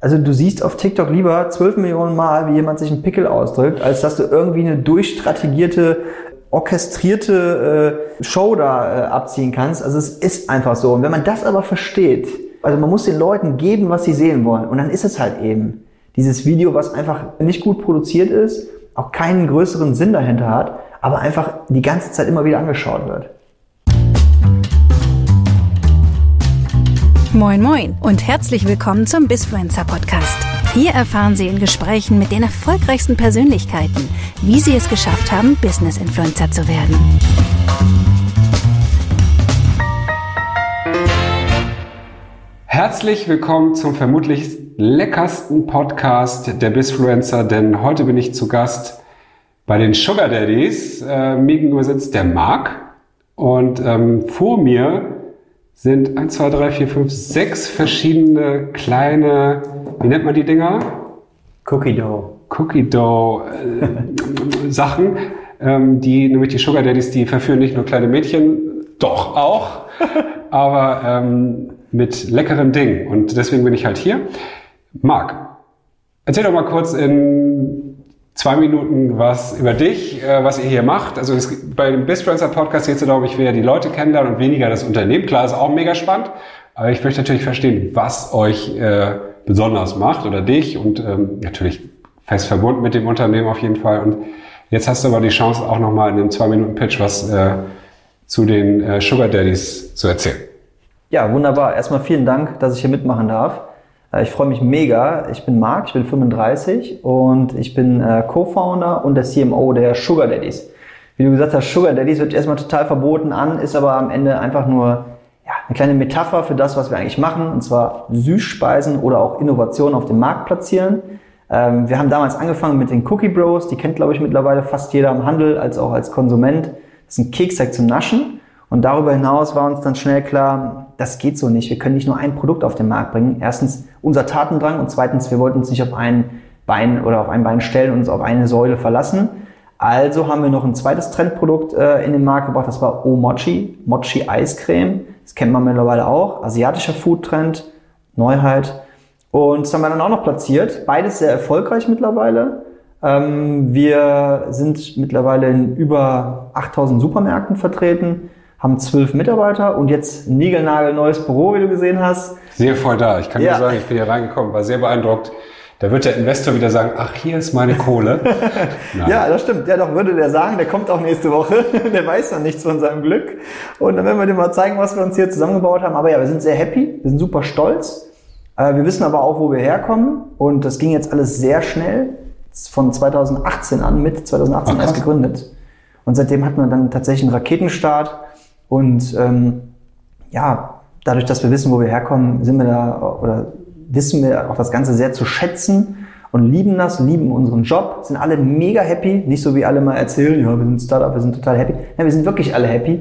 Also du siehst auf TikTok lieber 12 Millionen Mal, wie jemand sich einen Pickel ausdrückt, als dass du irgendwie eine durchstrategierte, orchestrierte äh, Show da äh, abziehen kannst. Also es ist einfach so. Und wenn man das aber versteht, also man muss den Leuten geben, was sie sehen wollen. Und dann ist es halt eben dieses Video, was einfach nicht gut produziert ist, auch keinen größeren Sinn dahinter hat, aber einfach die ganze Zeit immer wieder angeschaut wird. Moin Moin und herzlich willkommen zum Bisfluencer Podcast. Hier erfahren Sie in Gesprächen mit den erfolgreichsten Persönlichkeiten, wie sie es geschafft haben, Business Influencer zu werden. Herzlich willkommen zum vermutlich leckersten Podcast der Bisfluencer, denn heute bin ich zu Gast bei den Sugar Daddies. Äh, mir gegenüber sitzt der Marc und ähm, vor mir sind 1, 2, 3, 4, 5, 6 verschiedene kleine, wie nennt man die Dinger? Cookie Dough. Cookie Dough äh, Sachen, ähm, die nämlich die Sugar Daddies, die verführen nicht nur kleine Mädchen, doch auch, aber ähm, mit leckeren Dingen. Und deswegen bin ich halt hier. Marc, erzähl doch mal kurz in zwei Minuten was über dich, äh, was ihr hier macht. Also es, bei dem Bisfluencer Podcast geht es glaube ich, wer die Leute kennenlernen und weniger das Unternehmen. Klar, ist auch mega spannend. Aber ich möchte natürlich verstehen, was euch äh, besonders macht oder dich und ähm, natürlich fest verbunden mit dem Unternehmen auf jeden Fall. Und jetzt hast du aber die Chance, auch nochmal in einem Zwei-Minuten-Pitch was äh, zu den äh, Sugar Daddies zu erzählen. Ja, wunderbar. Erstmal vielen Dank, dass ich hier mitmachen darf. Äh, ich freue mich mega. Ich bin Marc, ich bin 35 und ich bin äh, Co-Founder und der CMO der Sugar Daddies. Wie du gesagt hast, Sugar Daddies hört erstmal total verboten an, ist aber am Ende einfach nur ja, eine kleine Metapher für das, was wir eigentlich machen, und zwar Süßspeisen oder auch Innovationen auf dem Markt platzieren. Ähm, wir haben damals angefangen mit den Cookie Bros, die kennt, glaube ich, mittlerweile fast jeder im Handel als auch als Konsument. Das ist ein Keksteig zum Naschen. Und darüber hinaus war uns dann schnell klar, das geht so nicht. Wir können nicht nur ein Produkt auf den Markt bringen. Erstens unser Tatendrang und zweitens, wir wollten uns nicht auf ein Bein oder auf ein Bein stellen und uns auf eine Säule verlassen. Also haben wir noch ein zweites Trendprodukt äh, in den Markt gebracht, das war O-Mochi, Mochi Eiscreme. Das kennt man mittlerweile auch. Asiatischer Foodtrend, Neuheit. Und das haben wir dann auch noch platziert. Beides sehr erfolgreich mittlerweile. Ähm, wir sind mittlerweile in über 8000 Supermärkten vertreten haben zwölf Mitarbeiter und jetzt ein neues Büro, wie du gesehen hast. Sehr voll da. Ich kann ja. nur sagen, ich bin hier reingekommen, war sehr beeindruckt. Da wird der Investor wieder sagen, ach, hier ist meine Kohle. ja, das stimmt. Ja, doch würde der sagen, der kommt auch nächste Woche. der weiß noch nichts von seinem Glück. Und dann werden wir dir mal zeigen, was wir uns hier zusammengebaut haben. Aber ja, wir sind sehr happy, wir sind super stolz. Äh, wir wissen aber auch, wo wir herkommen. Und das ging jetzt alles sehr schnell. Von 2018 an, mit 2018 ach, erst gegründet. Und seitdem hatten wir dann tatsächlich einen Raketenstart und ähm, ja, dadurch, dass wir wissen, wo wir herkommen, sind wir da oder wissen wir auch das Ganze sehr zu schätzen und lieben das, lieben unseren Job, sind alle mega happy. Nicht so wie alle mal erzählen, ja, wir sind Startup, wir sind total happy. Nein, wir sind wirklich alle happy.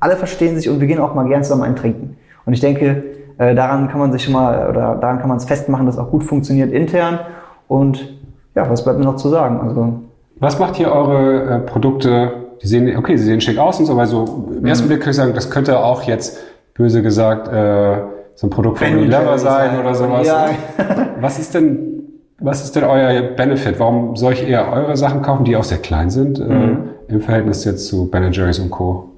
Alle verstehen sich und wir gehen auch mal gern zusammen eintrinken. Und ich denke, äh, daran kann man sich schon mal oder daran kann man es festmachen, dass auch gut funktioniert intern. Und ja, was bleibt mir noch zu sagen? Also was macht hier eure äh, Produkte die sehen, okay, sie sehen schick aus und so, weil so im ersten mhm. Blick kann ich sagen, das könnte auch jetzt, böse gesagt, äh, so ein Produkt von Unilever sein oder sowas. Ja. Was ist denn, was ist denn euer Benefit? Warum soll ich eher eure Sachen kaufen, die auch sehr klein sind, äh, mhm. äh, im Verhältnis jetzt zu Ben Jerry's und Co.?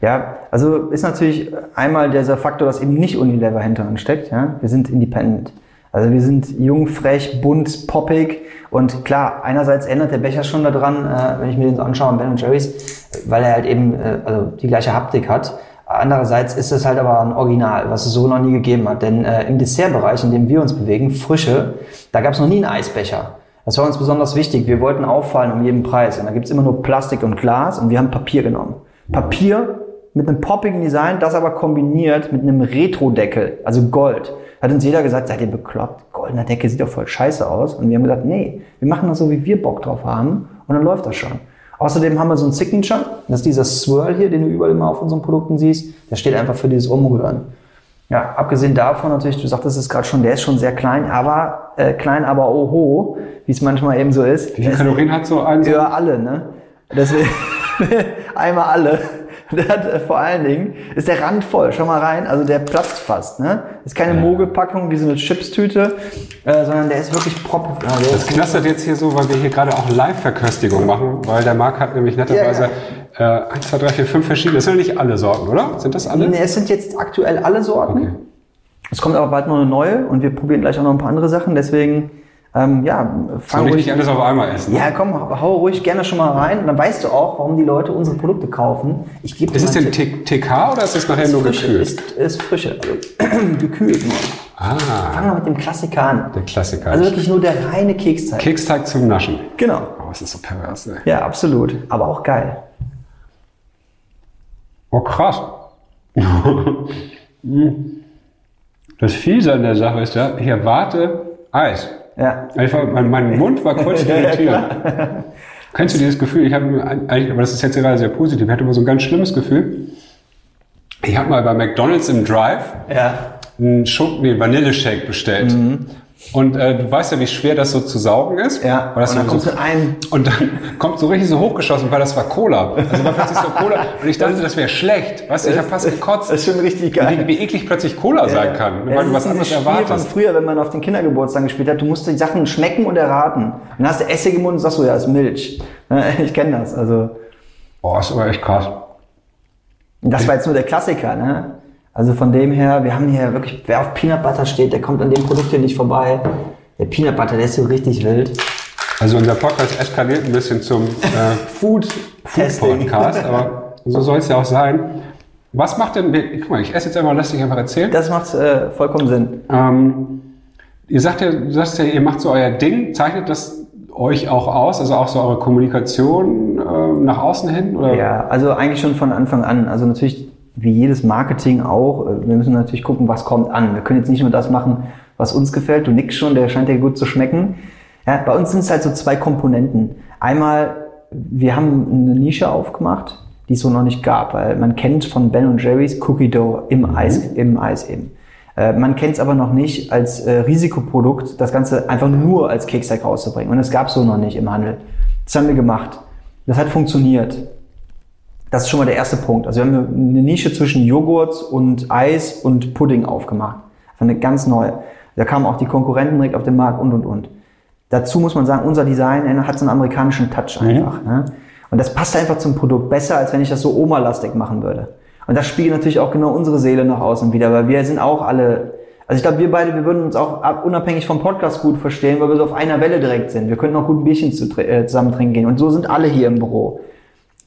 Ja, also ist natürlich einmal dieser Faktor, dass eben nicht Unilever hinter uns steckt. Ja? Wir sind independent. Also wir sind jung, frech, bunt, poppig und klar, einerseits ändert der Becher schon daran, äh, wenn ich mir den so anschaue, Ben Jerry's, weil er halt eben äh, also die gleiche Haptik hat. Andererseits ist es halt aber ein Original, was es so noch nie gegeben hat. Denn äh, im Dessertbereich, in dem wir uns bewegen, Frische, da gab es noch nie einen Eisbecher. Das war uns besonders wichtig. Wir wollten auffallen um jeden Preis. Und da gibt's immer nur Plastik und Glas und wir haben Papier genommen. Papier mit einem poppigen Design, das aber kombiniert mit einem Retro-Deckel, also Gold. Hat uns jeder gesagt, seid ihr bekloppt? Goldener Deckel sieht doch voll scheiße aus. Und wir haben gesagt, nee, wir machen das so, wie wir Bock drauf haben. Und dann läuft das schon. Außerdem haben wir so ein Signature. Das ist dieser Swirl hier, den du überall immer auf unseren Produkten siehst. Der steht einfach für dieses Umrühren. Ja, abgesehen davon natürlich, du sagtest es gerade schon, der ist schon sehr klein, aber äh, klein, aber oho, wie es manchmal eben so ist. Wie viele Kalorien hat so ein? Ja, alle, ne? Deswegen, Einmal alle. Der hat äh, vor allen Dingen, ist der Rand voll, schau mal rein, also der platzt fast. Ne? Ist keine Mogelpackung wie so eine Chipstüte, äh, sondern der ist wirklich prop. Ja, der Das ist knistert jetzt hier so, weil wir hier gerade auch Live-Verköstigung machen, weil der Marc hat nämlich netterweise äh, 1, 2, 3, 4, 5 verschiedene, das sind ja nicht alle Sorten, oder? Sind das alle? Nee, es sind jetzt aktuell alle Sorten. Okay. Es kommt aber bald noch eine neue und wir probieren gleich auch noch ein paar andere Sachen. Deswegen, ähm, ja, fang ich ruhig. nicht alles auf einmal essen? Ne? Ja, komm, hau ruhig gerne schon mal rein. Dann weißt du auch, warum die Leute unsere Produkte kaufen. Ich gebe Ist es denn TK oder ist es nachher nur frische, gekühlt? ist, ist frische, also, gekühlt nur. Ah, Fangen wir mit dem Klassiker an. der Klassiker. Also wirklich nur der reine Keksteig. Keksteig zum Naschen. Genau. Oh, es ist so pervers, ey. Ja, absolut. Aber auch geil. Oh, krass. das Fiese an der Sache ist ja, ich erwarte Eis. Ja. Ich war, mein, mein Mund war kurz irritiert. Kennst du dieses Gefühl? Ich habe eigentlich, aber das ist jetzt gerade sehr positiv. Ich hatte immer so ein ganz schlimmes Gefühl. Ich habe mal bei McDonald's im Drive Ja. einen Schoko, nee, Vanilleshake bestellt. Und äh, du weißt ja, wie schwer das so zu saugen ist. Ja. Und dann so, kommst du in einen- und dann kommt so richtig so hochgeschossen, weil das war Cola. Also war plötzlich so Cola. Und ich dachte, das wäre schlecht. Weißt du, ich habe fast gekotzt. Das ist schon richtig geil. Wie, wie eklig plötzlich Cola sein kann, Ja, weil du was anderes Spiel von erwartest. früher, wenn man auf den Kindergeburtstag gespielt hat. Du musst die Sachen schmecken und erraten. Dann hast du Essig im Mund und sagst so, ja, ist Milch. Ich kenne das. Also, Boah, ist aber echt krass. das war jetzt nur der Klassiker, ne? Also von dem her, wir haben hier wirklich, wer auf Peanut Butter steht, der kommt an dem Produkt hier nicht vorbei. Der Peanut Butter, der ist so richtig wild. Also unser Podcast eskaliert ein bisschen zum äh, Food, Food. Podcast, aber so soll es ja auch sein. Was macht denn, guck mal, ich esse jetzt einmal, lass dich einfach erzählen. Das macht äh, vollkommen Sinn. Ähm, ihr sagt ja, du sagst ja, ihr macht so euer Ding, zeichnet das euch auch aus, also auch so eure Kommunikation äh, nach außen hin? Oder? Ja, also eigentlich schon von Anfang an. Also natürlich, wie jedes Marketing auch, äh, wir müssen natürlich gucken, was kommt an. Wir können jetzt nicht nur das machen, was uns gefällt. Du nix schon, der scheint dir gut zu schmecken. Ja, bei uns sind es halt so zwei Komponenten. Einmal, wir haben eine Nische aufgemacht, die es so noch nicht gab, weil man kennt von Ben Jerry's Cookie Dough im Eis, im Eis eben. Äh, Man kennt es aber noch nicht als äh, Risikoprodukt, das Ganze einfach nur als Keksteig rauszubringen. Und es gab so noch nicht im Handel. Das haben wir gemacht. Das hat funktioniert. Das ist schon mal der erste Punkt. Also wir haben eine Nische zwischen Joghurt und Eis und Pudding aufgemacht. Also eine ganz neue. Da kamen auch die Konkurrenten direkt auf den Markt und und und. Dazu muss man sagen, unser Design hat so einen amerikanischen Touch einfach. Ne? Und das passt einfach zum Produkt besser, als wenn ich das so Oma-lastig machen würde. Und das spiegelt natürlich auch genau unsere Seele nach außen wieder, weil wir sind auch alle, also ich glaube, wir beide, wir würden uns auch ab- unabhängig vom Podcast gut verstehen, weil wir so auf einer Welle direkt sind. Wir könnten auch gut ein Bierchen zu, äh, zusammen trinken gehen. Und so sind alle hier im Büro.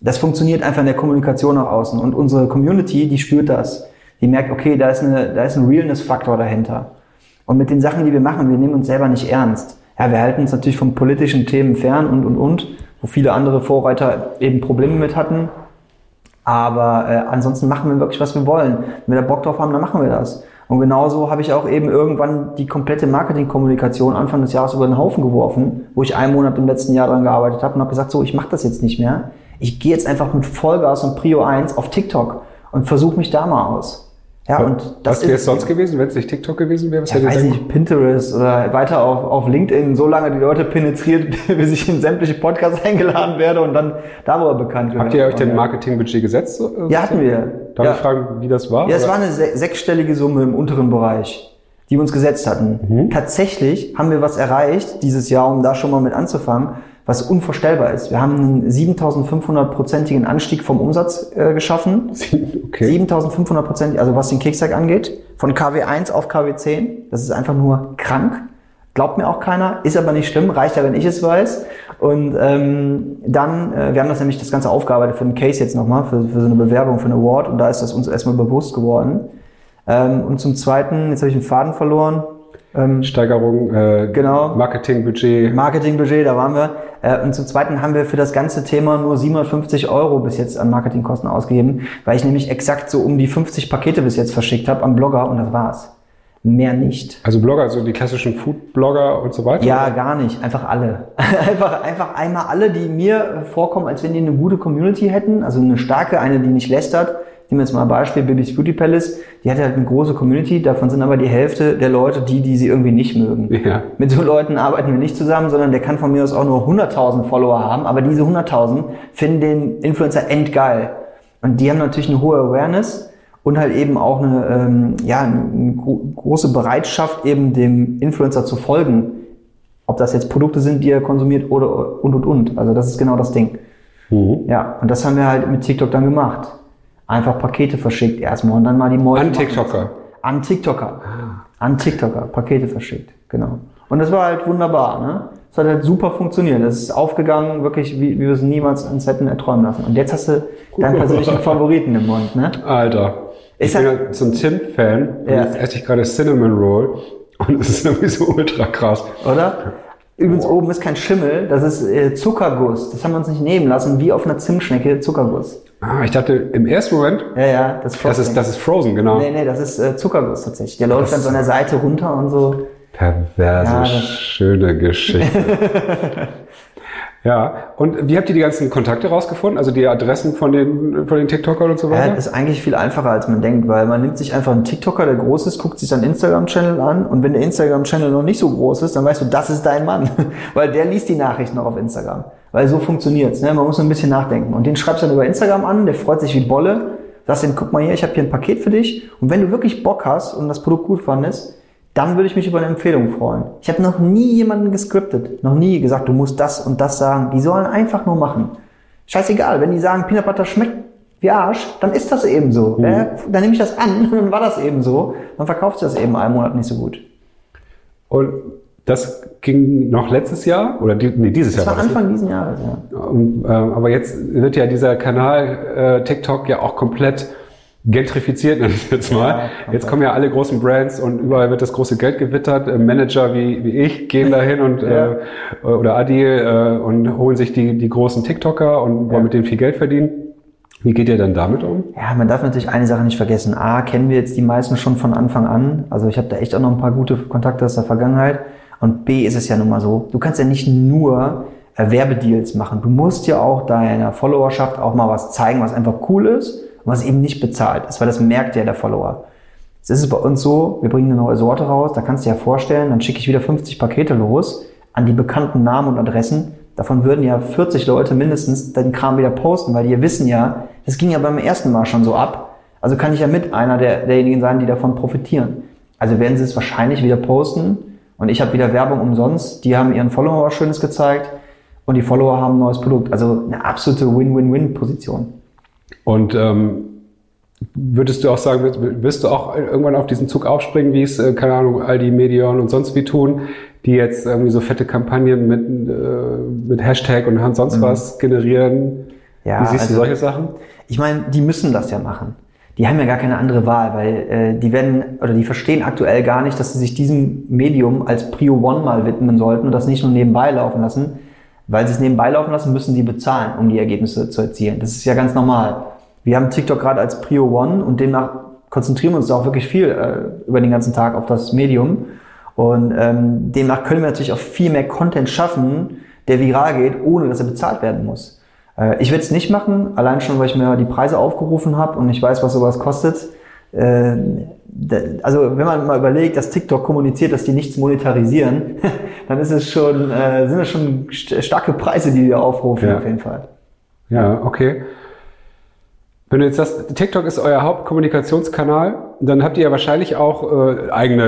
Das funktioniert einfach in der Kommunikation nach außen. Und unsere Community, die spürt das. Die merkt, okay, da ist, eine, da ist ein Realness-Faktor dahinter. Und mit den Sachen, die wir machen, wir nehmen uns selber nicht ernst. Ja, wir halten uns natürlich von politischen Themen fern und, und, und, wo viele andere Vorreiter eben Probleme mit hatten. Aber äh, ansonsten machen wir wirklich, was wir wollen. Wenn wir da Bock drauf haben, dann machen wir das. Und genauso habe ich auch eben irgendwann die komplette Marketingkommunikation Anfang des Jahres über den Haufen geworfen, wo ich einen Monat im letzten Jahr dran gearbeitet habe und habe gesagt, so, ich mache das jetzt nicht mehr. Ich gehe jetzt einfach mit Vollgas und Prio 1 auf TikTok und versuche mich da mal aus. Ja, und das Was wäre es sonst gewesen, wenn es nicht TikTok gewesen wäre? Was ja, hättet ihr weiß nicht, Pinterest oder weiter auf, auf LinkedIn so lange die Leute penetriert, bis ich in sämtliche Podcasts eingeladen werde und dann darüber bekannt werde. Habt ihr euch denn. Marketingbudget gesetzt? so- äh, Ja, hatten wir. Darf ja. ich fragen, wie das war? Ja, es war eine se sechsstellige Summe im unteren Bereich, die wir uns gesetzt hatten. Mhm. Tatsächlich haben wir was erreicht dieses Jahr, um da schon mal mit anzufangen, was unvorstellbar ist. Wir haben einen 7500-prozentigen Anstieg vom Umsatz äh, geschaffen. Okay. 7500 Prozent, also was den Keksteig angeht, von KW1 auf KW10. Das ist einfach nur krank. Glaubt mir auch keiner, ist aber nicht schlimm, reicht ja, wenn ich es weiß. Und ähm, dann, äh, wir haben das nämlich das Ganze aufgearbeitet für einen Case jetzt nochmal, für, für so eine Bewerbung, für einen Award. Und da ist das uns erstmal bewusst geworden. Ähm, und zum Zweiten, jetzt habe ich den Faden verloren. Ähm, Steigerung, äh, Genau. Marketingbudget. Marketingbudget, da waren wir. Äh, Und zum Zweiten haben wir für das ganze Thema nur 750 Euro bis jetzt an Marketingkosten ausgegeben, weil ich nämlich exakt so um die 50 Pakete bis jetzt verschickt habe am Blogger und das war's. Mehr nicht. Also Blogger, also die klassischen Food-Blogger und so weiter? Ja, gar nicht. Einfach alle. einfach, einfach einmal alle, die mir vorkommen, als wenn die eine gute Community hätten, also eine starke, eine, die nicht lästert, nehmen wir jetzt mal ein Beispiel, Bibis Beauty Palace, die hat halt eine große Community, davon sind aber die Hälfte der Leute die, die sie irgendwie nicht mögen. Ja. Mit so Leuten arbeiten wir nicht zusammen, sondern der kann von mir aus auch nur 100.000 Follower haben, aber diese 100.000 finden den Influencer endgeil. Und die haben natürlich eine hohe Awareness und halt eben auch eine, ähm, ja, eine gro große Bereitschaft, eben dem Influencer zu folgen. Ob das jetzt Produkte sind, die er konsumiert oder und und und. Also das ist genau das Ding. Mhm. Ja, und das haben wir halt mit TikTok dann gemacht. Einfach Pakete verschickt erstmal und dann mal die Mäuse. An TikToker. An TikToker. An TikToker. Pakete verschickt. Genau. Und das war halt wunderbar, ne? Es hat halt super funktioniert. Es ist aufgegangen, wirklich, wie, wie wir es niemals uns hätten erträumen lassen. Und jetzt hast du deinen persönlichen Favoriten im Mund, ne? Alter. Ich Ist bin er- ja so ein Tim-Fan. und Ja. Jetzt esse ich gerade Cinnamon Roll. Und es ist irgendwie so ultra krass. Oder? Übrigens oben ist kein Schimmel, das ist äh, Zuckerguss. Das haben wir uns nicht nehmen lassen, wie auf einer Zimtschnecke Zuckerguss. Ah, ich dachte im ersten Moment, Ja, ja, das, das ist, das ist Frozen, genau. Nee, nee, das ist äh, Zuckerguss tatsächlich. Der läuft dann so an der Seite runter und so. Perverse, Ja, schöne Geschichte. ja, und wie habt ihr die ganzen Kontakte rausgefunden? Also die Adressen von den, von den TikTokern und so Ja, weiter? das ist eigentlich viel einfacher, als man denkt, weil man nimmt sich einfach einen TikToker, der groß ist, guckt sich seinen Instagram-Channel an und wenn der Instagram-Channel noch nicht so groß ist, dann weißt du, das ist dein Mann, weil der liest die Nachrichten noch auf Instagram. Weil so funktioniert's. Ne? Man muss ein bisschen nachdenken. Und den schreibst du dann über Instagram an, der freut sich wie Bolle, sagst ihm, guck mal hier, ich habe hier ein Paket für dich und wenn du wirklich Bock hast und das Produkt gut fandest, dann würde ich mich über eine Empfehlung freuen. Ich habe noch nie jemanden gescriptet, noch nie gesagt, du musst das und das sagen. Die sollen einfach nur machen. Scheißegal, wenn die sagen, Peanut Butter schmeckt wie Arsch, dann ist das eben so. Äh, dann nehme ich das an, dann war das eben so. Dann verkauft sich das eben einen Monat nicht so gut. Und das ging noch letztes Jahr? Oder die, nee, dieses Das Jahr war war das. Anfang diesen Jahres, ja. Und, ähm, aber jetzt wird ja dieser Kanal äh, TikTok ja auch komplett gentrifiziert, nenne ich jetzt mal. komplett. jetzt kommen ja alle großen Brands und überall wird das große Geld gewittert. Äh, Manager wie, wie ich gehen dahin und Ja. äh, oder Adil äh, und holen sich die, die großen TikToker und wollen Ja. mit denen viel Geld verdienen. Wie geht ihr dann damit um? Ja, man darf natürlich eine Sache nicht vergessen. A, kennen wir jetzt die meisten schon von Anfang an. Also ich habe da echt auch noch ein paar gute Kontakte aus der Vergangenheit. Und B ist es ja nun mal so, du kannst ja nicht nur äh, Werbedeals machen. Du musst ja auch deiner Followerschaft auch mal was zeigen, was einfach cool ist und was eben nicht bezahlt ist, weil das merkt ja der Follower. Jetzt ist es bei uns so, wir bringen eine neue Sorte raus, da kannst du dir ja vorstellen, dann schicke ich wieder 50 Pakete los an die bekannten Namen und Adressen. Davon würden ja 40 Leute mindestens den Kram wieder posten, weil die wissen ja, das ging ja beim ersten Mal schon so ab. Also kann ich ja mit einer der, derjenigen sein, die davon profitieren. Also werden sie es wahrscheinlich wieder posten und ich habe wieder Werbung umsonst. Die haben ihren Follower was Schönes gezeigt und die Follower haben ein neues Produkt. Also eine absolute Win-Win-Win-Position. Und ähm, würdest du auch sagen, wirst- du auch irgendwann auf diesen Zug aufspringen, wie es, äh, keine Ahnung, Aldi, Medion und sonst wie tun, die jetzt irgendwie so fette Kampagnen mit, äh, mit Hashtag und sonst was generieren? Mhm. Ja, wie siehst du also- solche Sachen? Ich meine, die müssen das ja machen. Die haben ja gar keine andere Wahl, weil äh, die werden oder die verstehen aktuell gar nicht, dass sie sich diesem Medium als Prio One mal widmen sollten und das nicht nur nebenbei laufen lassen. Weil sie es nebenbei laufen lassen, müssen sie bezahlen, um die Ergebnisse zu erzielen. Das ist ja ganz normal. Wir haben TikTok gerade als Prio One und demnach konzentrieren wir uns auch wirklich viel äh, über den ganzen Tag auf das Medium. Und ähm, demnach können wir natürlich auch viel mehr Content schaffen, der viral geht, ohne dass er bezahlt werden muss. Äh, ich werde es nicht machen, allein schon, weil ich mir die Preise aufgerufen habe und ich weiß, was sowas kostet. Äh, d- also wenn man mal überlegt, dass TikTok kommuniziert, dass die nichts monetarisieren, dann ist es schon, äh, sind es schon st starke Preise, die wir aufrufen Ja. auf jeden Fall. Ja, okay. Wenn du jetzt sagst, TikTok ist euer Hauptkommunikationskanal, dann habt ihr ja wahrscheinlich auch äh, eigene,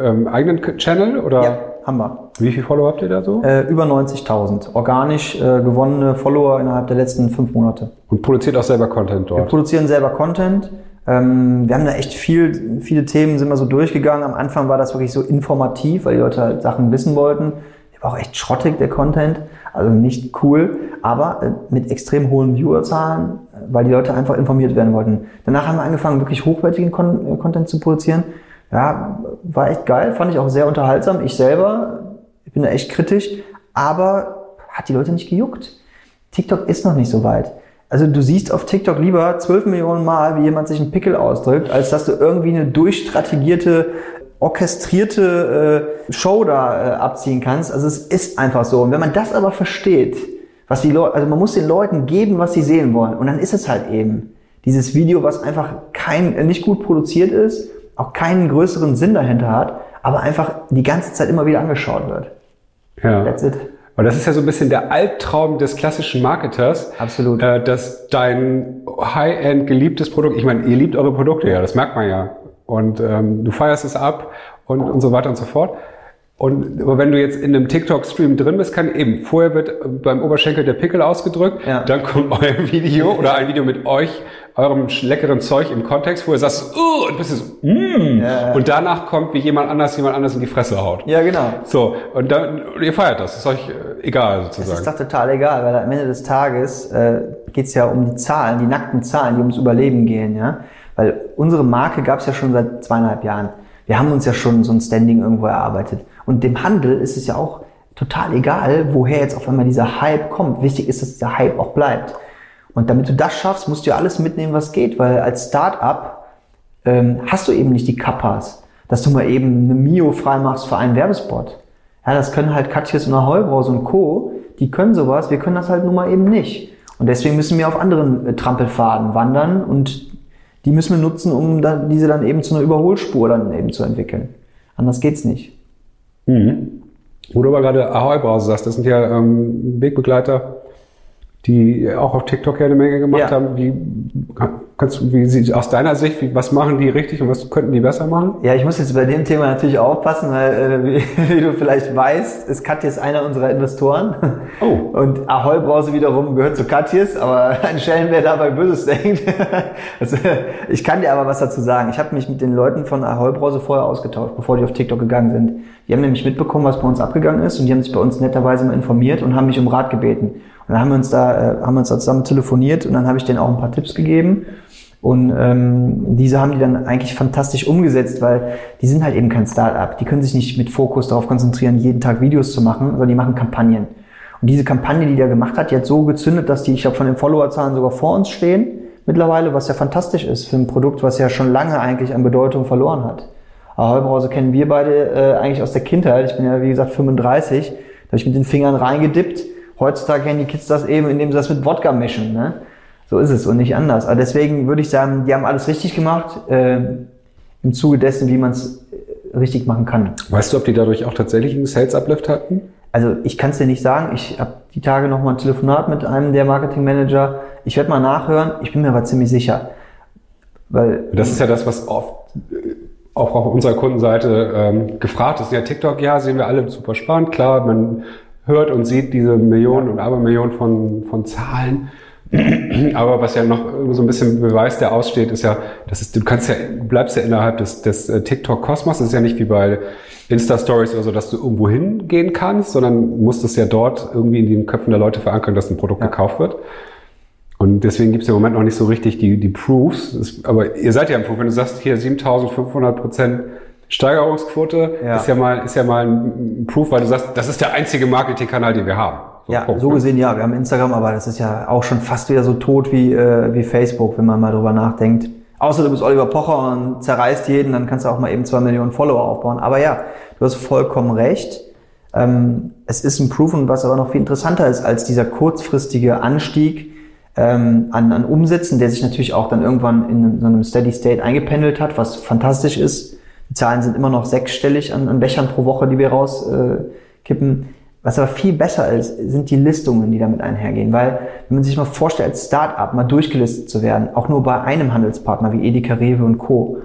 äh, ähm, eigenen Channel oder Ja, wir. wie viel Follower habt ihr da so? Äh, über 90.000 organisch äh, gewonnene Follower innerhalb der letzten fünf Monate. Und produziert auch selber Content Wir dort. produzieren selber Content. Ähm, wir haben da echt viel, viele Themen sind wir so durchgegangen. Am Anfang war das wirklich so informativ, weil die Leute halt Sachen wissen wollten. Der war auch echt schrottig, der Content. Also nicht cool, aber äh, mit extrem hohen Viewerzahlen, äh, weil die Leute einfach informiert werden wollten. Danach haben wir angefangen, wirklich hochwertigen äh, Content zu produzieren. Ja, war echt geil, fand ich auch sehr unterhaltsam. Ich selber, ich bin da echt kritisch, aber hat die Leute nicht gejuckt. TikTok ist noch nicht so weit. Also du siehst auf TikTok lieber 12 Millionen Mal, wie jemand sich einen Pickel ausdrückt, als dass du irgendwie eine durchstrategierte, orchestrierte äh, Show da äh, abziehen kannst. Also es ist einfach so. Und wenn man das aber versteht, was die Leute, also man muss den Leuten geben, was sie sehen wollen. Und dann ist es halt eben Dieses Video, was einfach kein, nicht gut produziert ist, auch keinen größeren Sinn dahinter hat, aber einfach die ganze Zeit immer wieder angeschaut wird. Ja. That's it. Und das ist ja so ein bisschen der Albtraum des klassischen Marketers. Absolut. Äh, dass dein High-End geliebtes Produkt, ich meine, ihr liebt eure Produkte ja, das merkt man ja. Und ähm, du feierst es ab und, und so weiter und so fort. Und aber wenn du jetzt in einem TikTok-Stream drin bist, kann eben, vorher wird beim Oberschenkel der Pickel ausgedrückt, Ja. dann kommt euer Video oder ein Video mit euch, eurem leckeren Zeug im Kontext, wo ihr sagst, uh, und bist du so, mm. Ja. Und danach kommt, wie jemand anders jemand anders in die Fresse haut. Ja, genau. So, und dann, ihr feiert das, ist euch äh, egal Das sozusagen. ist doch total egal, weil am Ende des Tages äh, geht es ja um die Zahlen, die nackten Zahlen, die ums Überleben gehen, ja. Weil unsere Marke gab es ja schon seit zweieinhalb Jahren. Wir haben uns ja schon so ein Standing irgendwo erarbeitet. Und dem Handel ist es ja auch total egal, woher jetzt auf einmal dieser Hype kommt. Wichtig ist, dass dieser Hype auch bleibt. Und damit du das schaffst, musst du ja alles mitnehmen, was geht, weil als Start-up ähm, hast du eben nicht die Kappas, dass du mal eben eine Mio freimachst für einen Werbespot. Ja, das können halt Katjes und Heubrause und Co., die können sowas, wir können das halt nun mal eben nicht. Und deswegen müssen wir auf anderen äh, Trampelfaden wandern und die müssen wir nutzen, um dann, diese dann eben zu einer Überholspur dann eben zu entwickeln. Anders geht's nicht. Wo du aber gerade Ahoi-Brause sagst, das sind ja ähm, Wegbegleiter, die auch auf TikTok ja eine Menge gemacht Ja. haben. Wie, kannst du, wie sie, aus deiner Sicht, wie, was machen die richtig und was könnten die besser machen? Ja, ich muss jetzt bei dem Thema natürlich aufpassen, weil, äh, wie, wie du vielleicht weißt, ist Katjes einer unserer Investoren. Oh. Und Ahoi Brause wiederum gehört zu Katjes, aber ein Schelm, wer dabei Böses denkt. also, ich kann dir aber was dazu sagen. Ich habe mich mit den Leuten von Ahoi Brause vorher ausgetauscht, bevor die auf TikTok gegangen sind. Die haben nämlich mitbekommen, was bei uns abgegangen ist und die haben sich bei uns netterweise mal informiert und haben mich um Rat gebeten. Und dann haben wir uns da, äh, haben wir uns da zusammen telefoniert und dann habe ich denen auch ein paar Tipps gegeben. Und ähm, diese haben die dann eigentlich fantastisch umgesetzt, weil die sind halt eben kein Start-up. Die können sich nicht mit Fokus darauf konzentrieren, jeden Tag Videos zu machen, sondern die machen Kampagnen. Und diese Kampagne, die der gemacht hat, die hat so gezündet, dass die, ich glaube, von den Followerzahlen sogar vor uns stehen mittlerweile, was ja fantastisch ist für ein Produkt, was ja schon lange eigentlich an Bedeutung verloren hat. Aber Heubrause kennen wir beide äh, eigentlich aus der Kindheit. Ich bin ja, wie gesagt, 35. Da habe ich mit den Fingern reingedippt. Heutzutage kennen die Kids das eben, indem sie das mit Wodka mischen. Ne? So ist es und nicht anders. Aber deswegen würde ich sagen, die haben alles richtig gemacht, äh, im Zuge dessen, wie man es richtig machen kann. Weißt du, ob die dadurch auch tatsächlich einen Sales-Uplift hatten? Also ich kann es dir nicht sagen. Ich habe die Tage noch mal ein Telefonat mit einem der Marketingmanager. Ich werde mal nachhören. Ich bin mir aber ziemlich sicher. Weil Das ist ja das, was oft äh, auch auf unserer Kundenseite ähm, gefragt ist. Ja, TikTok, ja, sehen wir alle super spannend. Klar, man hört und sieht diese Millionen und Abermillionen von, von Zahlen. Aber was ja noch so ein bisschen Beweis, der aussteht, ist ja, das ist, du kannst ja, du bleibst ja innerhalb des, des äh, TikTok-Kosmos. Das ist ja nicht wie bei Insta-Stories oder so, dass du irgendwo hingehen kannst, sondern musst es ja dort irgendwie in den Köpfen der Leute verankern, dass ein Produkt gekauft wird. Und deswegen gibt es im Moment noch nicht so richtig die, die Proofs. Es- aber ihr seid ja im Proof. Wenn du sagst, hier 7500 Prozent Steigerungsquote, Ja. ist ja mal, ist ja mal ein Proof, weil du sagst, das ist der einzige Marketingkanal, den wir haben. Ja, Punkt, so ne? gesehen ja. Wir haben Instagram, aber das ist ja auch schon fast wieder so tot wie, äh, wie Facebook, wenn man mal drüber nachdenkt. Außer du bist Oliver Pocher und zerreißt jeden, dann kannst du auch mal eben zwei Millionen Follower aufbauen. Aber ja, du hast vollkommen recht. Ähm, es ist ein Proof und was aber noch viel interessanter ist als dieser kurzfristige Anstieg ähm, an, an Umsätzen, der sich natürlich auch dann irgendwann in so einem Steady State eingependelt hat, was fantastisch ist. Die Zahlen sind immer noch sechsstellig an, an Bechern pro Woche, die wir rauskippen. Äh. Was aber viel besser ist, sind die Listungen, die damit einhergehen. Weil, wenn man sich mal vorstellt, als Start-up mal durchgelistet zu werden, auch nur bei einem Handelspartner wie Edeka, Rewe und Co.,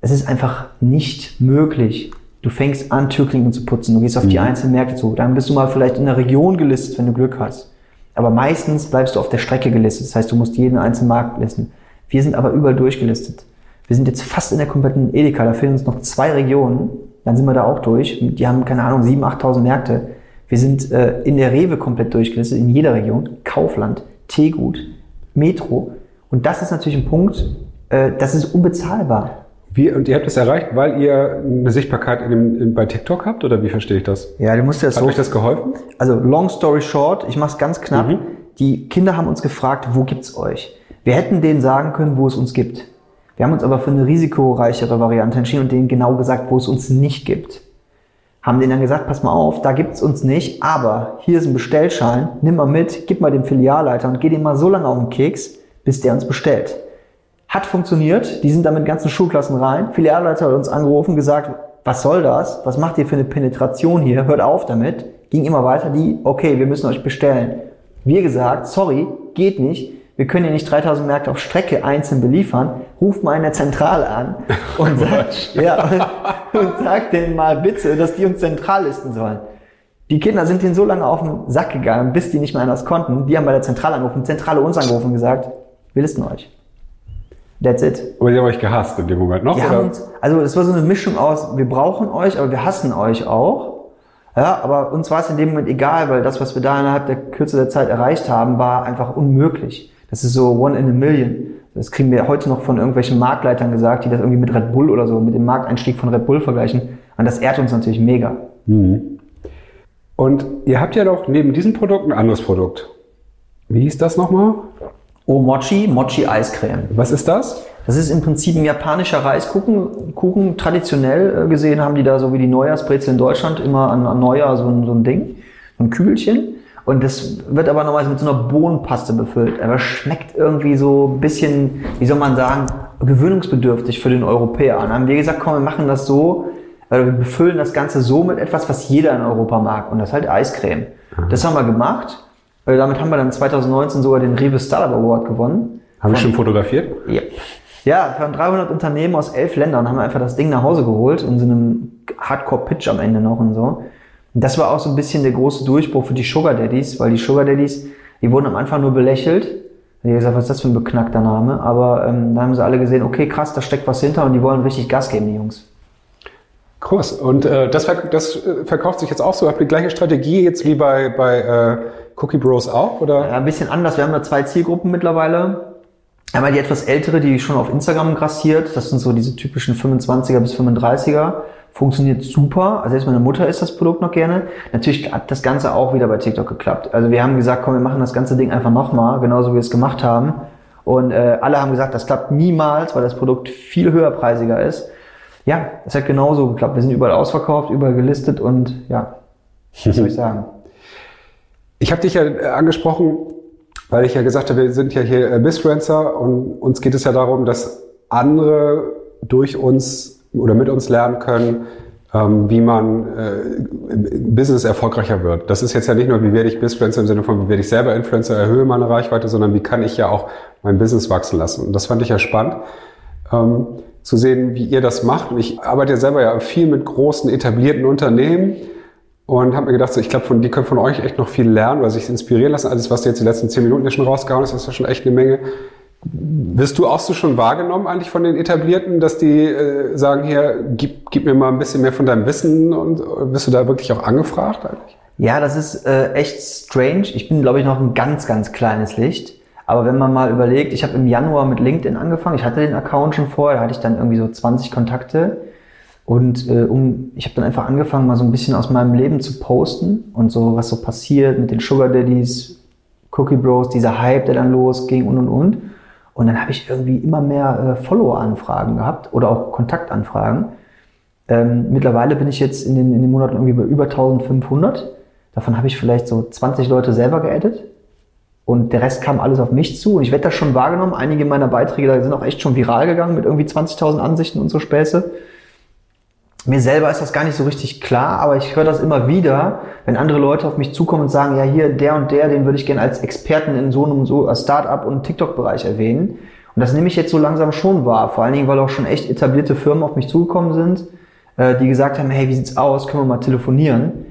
es ist einfach nicht möglich. Du fängst an, Türklingen zu putzen, du gehst auf die einzelnen Märkte zu, dann bist du mal vielleicht in der Region gelistet, wenn du Glück hast. Aber meistens bleibst du auf der Strecke gelistet, das heißt, du musst jeden einzelnen Markt listen. Wir sind aber überall durchgelistet. Wir sind jetzt fast in der kompletten Edeka, da fehlen uns noch zwei Regionen, dann sind wir da auch durch. Die haben, keine Ahnung, 7.000, 8.000 Märkte. Wir sind äh, in der Rewe komplett durchgelistet, in jeder Region. Kaufland, Teegut, Metro. Und das ist natürlich ein Punkt, äh, das ist unbezahlbar. Wie, und ihr habt das erreicht, weil ihr eine Sichtbarkeit in dem, in, bei TikTok habt, oder wie verstehe ich das? Ja, du musst dir das Hat so euch das geholfen? Also long story short, ich mache es ganz knapp. Mhm. Die Kinder haben uns gefragt, wo gibt's euch? Wir hätten denen sagen können, wo es uns gibt. Wir haben uns aber für eine risikoreichere Variante entschieden und denen genau gesagt, wo es uns nicht gibt. Haben denen dann gesagt, pass mal auf, da gibt's uns nicht, aber hier ist ein Bestellschein, nimm mal mit, gib mal dem Filialleiter und geh dem mal so lange auf den Keks, bis der uns bestellt. Hat funktioniert. Die sind da mit ganzen Schulklassen rein. Filialleiter hat uns angerufen, gesagt, was soll das? Was macht ihr für eine Penetration hier? Hört auf damit. Ging immer weiter. Die, okay, wir müssen euch bestellen. Wir gesagt, sorry, geht nicht. Wir können hier nicht 3000 Märkte auf Strecke einzeln beliefern. Ruft mal in der Zentrale an und sagt, ja, und sagt denen mal bitte, dass die uns Zentrallisten sollen. Die Kinder sind denen so lange auf den Sack gegangen, bis die nicht mehr anders konnten. Die haben bei der Zentrale angerufen, Zentrale uns angerufen und gesagt, wir listen euch. That's it. Aber die haben euch gehasst in dem Moment noch, Die oder? uns, also es war so eine Mischung aus, wir brauchen euch, aber wir hassen euch auch. Ja, aber uns war es in dem Moment egal, weil das, was wir da innerhalb der Kürze der Zeit erreicht haben, war einfach unmöglich. Das ist so one in a million. Das kriegen wir heute noch von irgendwelchen Marktleitern gesagt, die das irgendwie mit Red Bull oder so, mit dem Markteinstieg von Red Bull vergleichen. Und das ehrt uns natürlich mega. Und ihr habt ja doch neben diesem Produkt ein anderes Produkt. Wie hieß das nochmal? Oh, Mochi, Mochi Eiscreme. Was ist das? Das ist im Prinzip ein japanischer Reiskuchen. Kuchen. Traditionell äh, gesehen haben die da so wie die Neujahrsbrezel in Deutschland immer an, an Neujahr so ein, so ein Ding, so ein Kügelchen. Und das wird aber normalerweise mit so einer Bohnenpaste befüllt. Aber es schmeckt irgendwie so ein bisschen, wie soll man sagen, gewöhnungsbedürftig für den Europäer. Und dann haben wir gesagt, komm, wir machen das so, äh, wir befüllen das Ganze so mit etwas, was jeder in Europa mag. Und das ist halt Eiscreme. Das haben wir gemacht. Weil damit haben wir dann 2019 sogar den Rewe Startup Award gewonnen. Haben wir schon fotografiert? Ja. Ja, von 300 Unternehmen aus elf Ländern haben wir einfach das Ding nach Hause geholt in so einem Hardcore-Pitch am Ende noch und so. Und das war auch so ein bisschen der große Durchbruch für die Sugar Daddies, weil die Sugar Daddies, die wurden am Anfang nur belächelt. Ich habe gesagt, was ist das für ein beknackter Name? Aber ähm, da haben sie alle gesehen, okay, krass, da steckt was hinter und die wollen richtig Gas geben, die Jungs. Krass. Und äh, das, verk das äh, verkauft sich jetzt auch so. Habt ihr die gleiche Strategie jetzt wie bei, bei äh, Cookie Bros auch? Oder? Ja, ein bisschen anders. Wir haben da zwei Zielgruppen mittlerweile. Einmal die etwas ältere, die schon auf Instagram grassiert. Das sind so diese typischen 25er bis 35er. Funktioniert super. Also selbst meine Mutter isst das Produkt noch gerne. Natürlich hat das Ganze auch wieder bei TikTok geklappt. Also wir haben gesagt, komm, wir machen das ganze Ding einfach nochmal, genauso wie wir es gemacht haben. Und äh, alle haben gesagt, das klappt niemals, weil das Produkt viel höherpreisiger ist. Ja, es hat genauso geklappt. Wir sind überall ausverkauft, überall gelistet und ja, was soll ich sagen? Ich habe dich ja äh, angesprochen, weil ich ja gesagt habe, wir sind ja hier äh, Bisfluencer und uns geht es ja darum, dass andere durch uns oder mit uns lernen können, ähm, wie man äh, Business erfolgreicher wird. Das ist jetzt ja nicht nur, wie werde ich Bisfluencer im Sinne von, wie werde ich selber Influencer, erhöhe meine Reichweite, sondern wie kann ich ja auch mein Business wachsen lassen. Und das fand ich ja spannend. Ähm, zu sehen, wie ihr das macht. Und ich arbeite ja selber ja viel mit großen etablierten Unternehmen und habe mir gedacht, so, ich glaube, die können von euch echt noch viel lernen oder sich inspirieren lassen. Alles, was jetzt die letzten zehn Minuten hier schon rausgehauen hast, ist ja schon echt eine Menge. Wirst du auch so schon wahrgenommen eigentlich von den Etablierten, dass die äh, sagen, hier, gib, gib mir mal ein bisschen mehr von deinem Wissen und äh, bist du da wirklich auch angefragt eigentlich? Ja, das ist äh, echt strange. Ich bin, glaube ich, noch ein ganz, ganz kleines Licht. Aber wenn man mal überlegt, ich habe im Januar mit LinkedIn angefangen, ich hatte den Account schon vorher, da hatte ich dann irgendwie so 20 Kontakte. Und äh, um, ich habe dann einfach angefangen, mal so ein bisschen aus meinem Leben zu posten und so, was so passiert mit den Sugar Daddies, Cookie Bros, dieser Hype, der dann losging und und und. Und dann habe ich irgendwie immer mehr äh, Follower-Anfragen gehabt oder auch Kontaktanfragen. Ähm, mittlerweile bin ich jetzt in den, in den Monaten irgendwie bei über 1500. Davon habe ich vielleicht so 20 Leute selber geaddet. Und der Rest kam alles auf mich zu. Und ich werde das schon wahrgenommen. Einige meiner Beiträge da sind auch echt schon viral gegangen mit irgendwie 20.000 Ansichten und so Späße. Mir selber ist das gar nicht so richtig klar, aber ich höre das immer wieder, wenn andere Leute auf mich zukommen und sagen, ja hier, der und der, den würde ich gerne als Experten in so einem so Start-up- und TikTok-Bereich erwähnen. Und das nehme ich jetzt so langsam schon wahr. Vor allen Dingen, weil auch schon echt etablierte Firmen auf mich zugekommen sind, äh, die gesagt haben, hey, wie sieht's aus? Können wir mal telefonieren?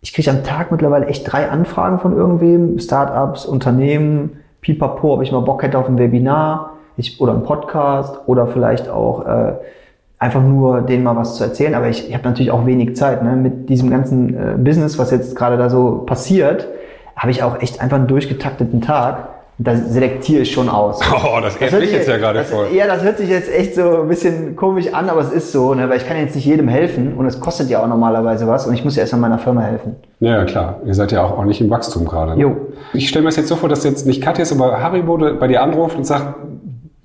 Ich kriege am Tag mittlerweile echt drei Anfragen von irgendwem, Startups, Unternehmen, pipapo, ob ich mal Bock hätte auf ein Webinar ich, oder einen Podcast oder vielleicht auch äh, einfach nur denen mal was zu erzählen. Aber ich, ich habe natürlich auch wenig Zeit. Ne? Mit diesem ganzen äh, Business, was jetzt gerade da so passiert, habe ich auch echt einfach einen durchgetakteten Tag. Da selektiere ich schon aus. Oh, das ehrt hört sich jetzt ja gerade das, voll. Ja, das hört sich jetzt echt so ein bisschen komisch an, aber es ist so, ne? weil ich kann jetzt nicht jedem helfen und es kostet ja auch normalerweise was und ich muss ja erst mal meiner Firma helfen. Ja, ja, klar. Ihr seid ja auch, auch nicht im Wachstum gerade. Ne? Jo. Ich stelle mir das jetzt so vor, dass jetzt nicht Katja ist, aber Haribo bei dir anruft und sagt,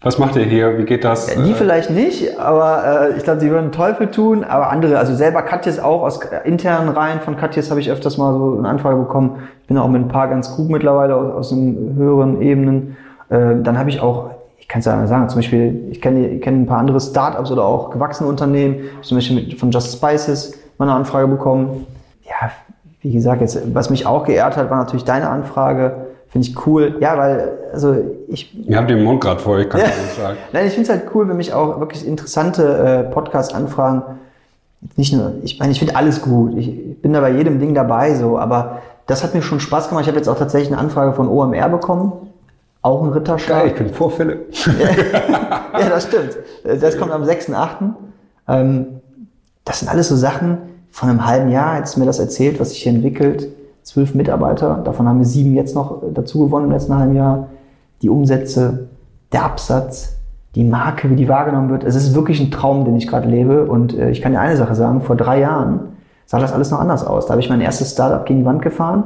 was macht ihr hier? Wie geht das? Die Äh, vielleicht nicht, aber äh, ich glaube, sie würden Teufel tun, aber andere, also selber Katjes auch, aus internen Reihen von Katjes habe ich öfters mal so eine Anfrage bekommen. Ich bin auch mit ein paar ganz gut mittlerweile aus, aus den höheren Ebenen. Äh, dann habe ich auch ich kann es ja sagen, zum Beispiel, ich kenne ich kenn ein paar andere Startups oder auch gewachsene Unternehmen, zum Beispiel mit, von Just Spices mal eine Anfrage bekommen. Ja, wie gesagt, jetzt, was mich auch geehrt hat, war natürlich deine Anfrage. Finde ich cool. Ja, weil, also ich. Ihr habt den Mund gerade voll, ich kann ja. nicht sagen. Nein, ich finde es halt cool, wenn mich auch wirklich interessante äh, Podcasts anfragen. Nicht nur, ich meine, ich finde alles gut. Ich bin da bei jedem Ding dabei, so, aber das hat mir schon Spaß gemacht. Ich habe jetzt auch tatsächlich eine Anfrage von OMR bekommen. Auch ein Ritterschlag. Geil, ich bin vor Philipp. ja, das stimmt. Das kommt am 6.8. Ähm, das sind alles so Sachen, von einem halben Jahr hättest du mir das erzählt, was sich hier entwickelt. Zwölf Mitarbeiter, davon haben wir sieben jetzt noch dazu gewonnen im letzten halben Jahr. Die Umsätze, der Absatz, die Marke, wie die wahrgenommen wird. Es ist wirklich ein Traum, den ich gerade lebe. Und äh, ich kann dir eine Sache sagen, vor drei Jahren sah das alles noch anders aus. Da habe ich mein erstes Startup gegen die Wand gefahren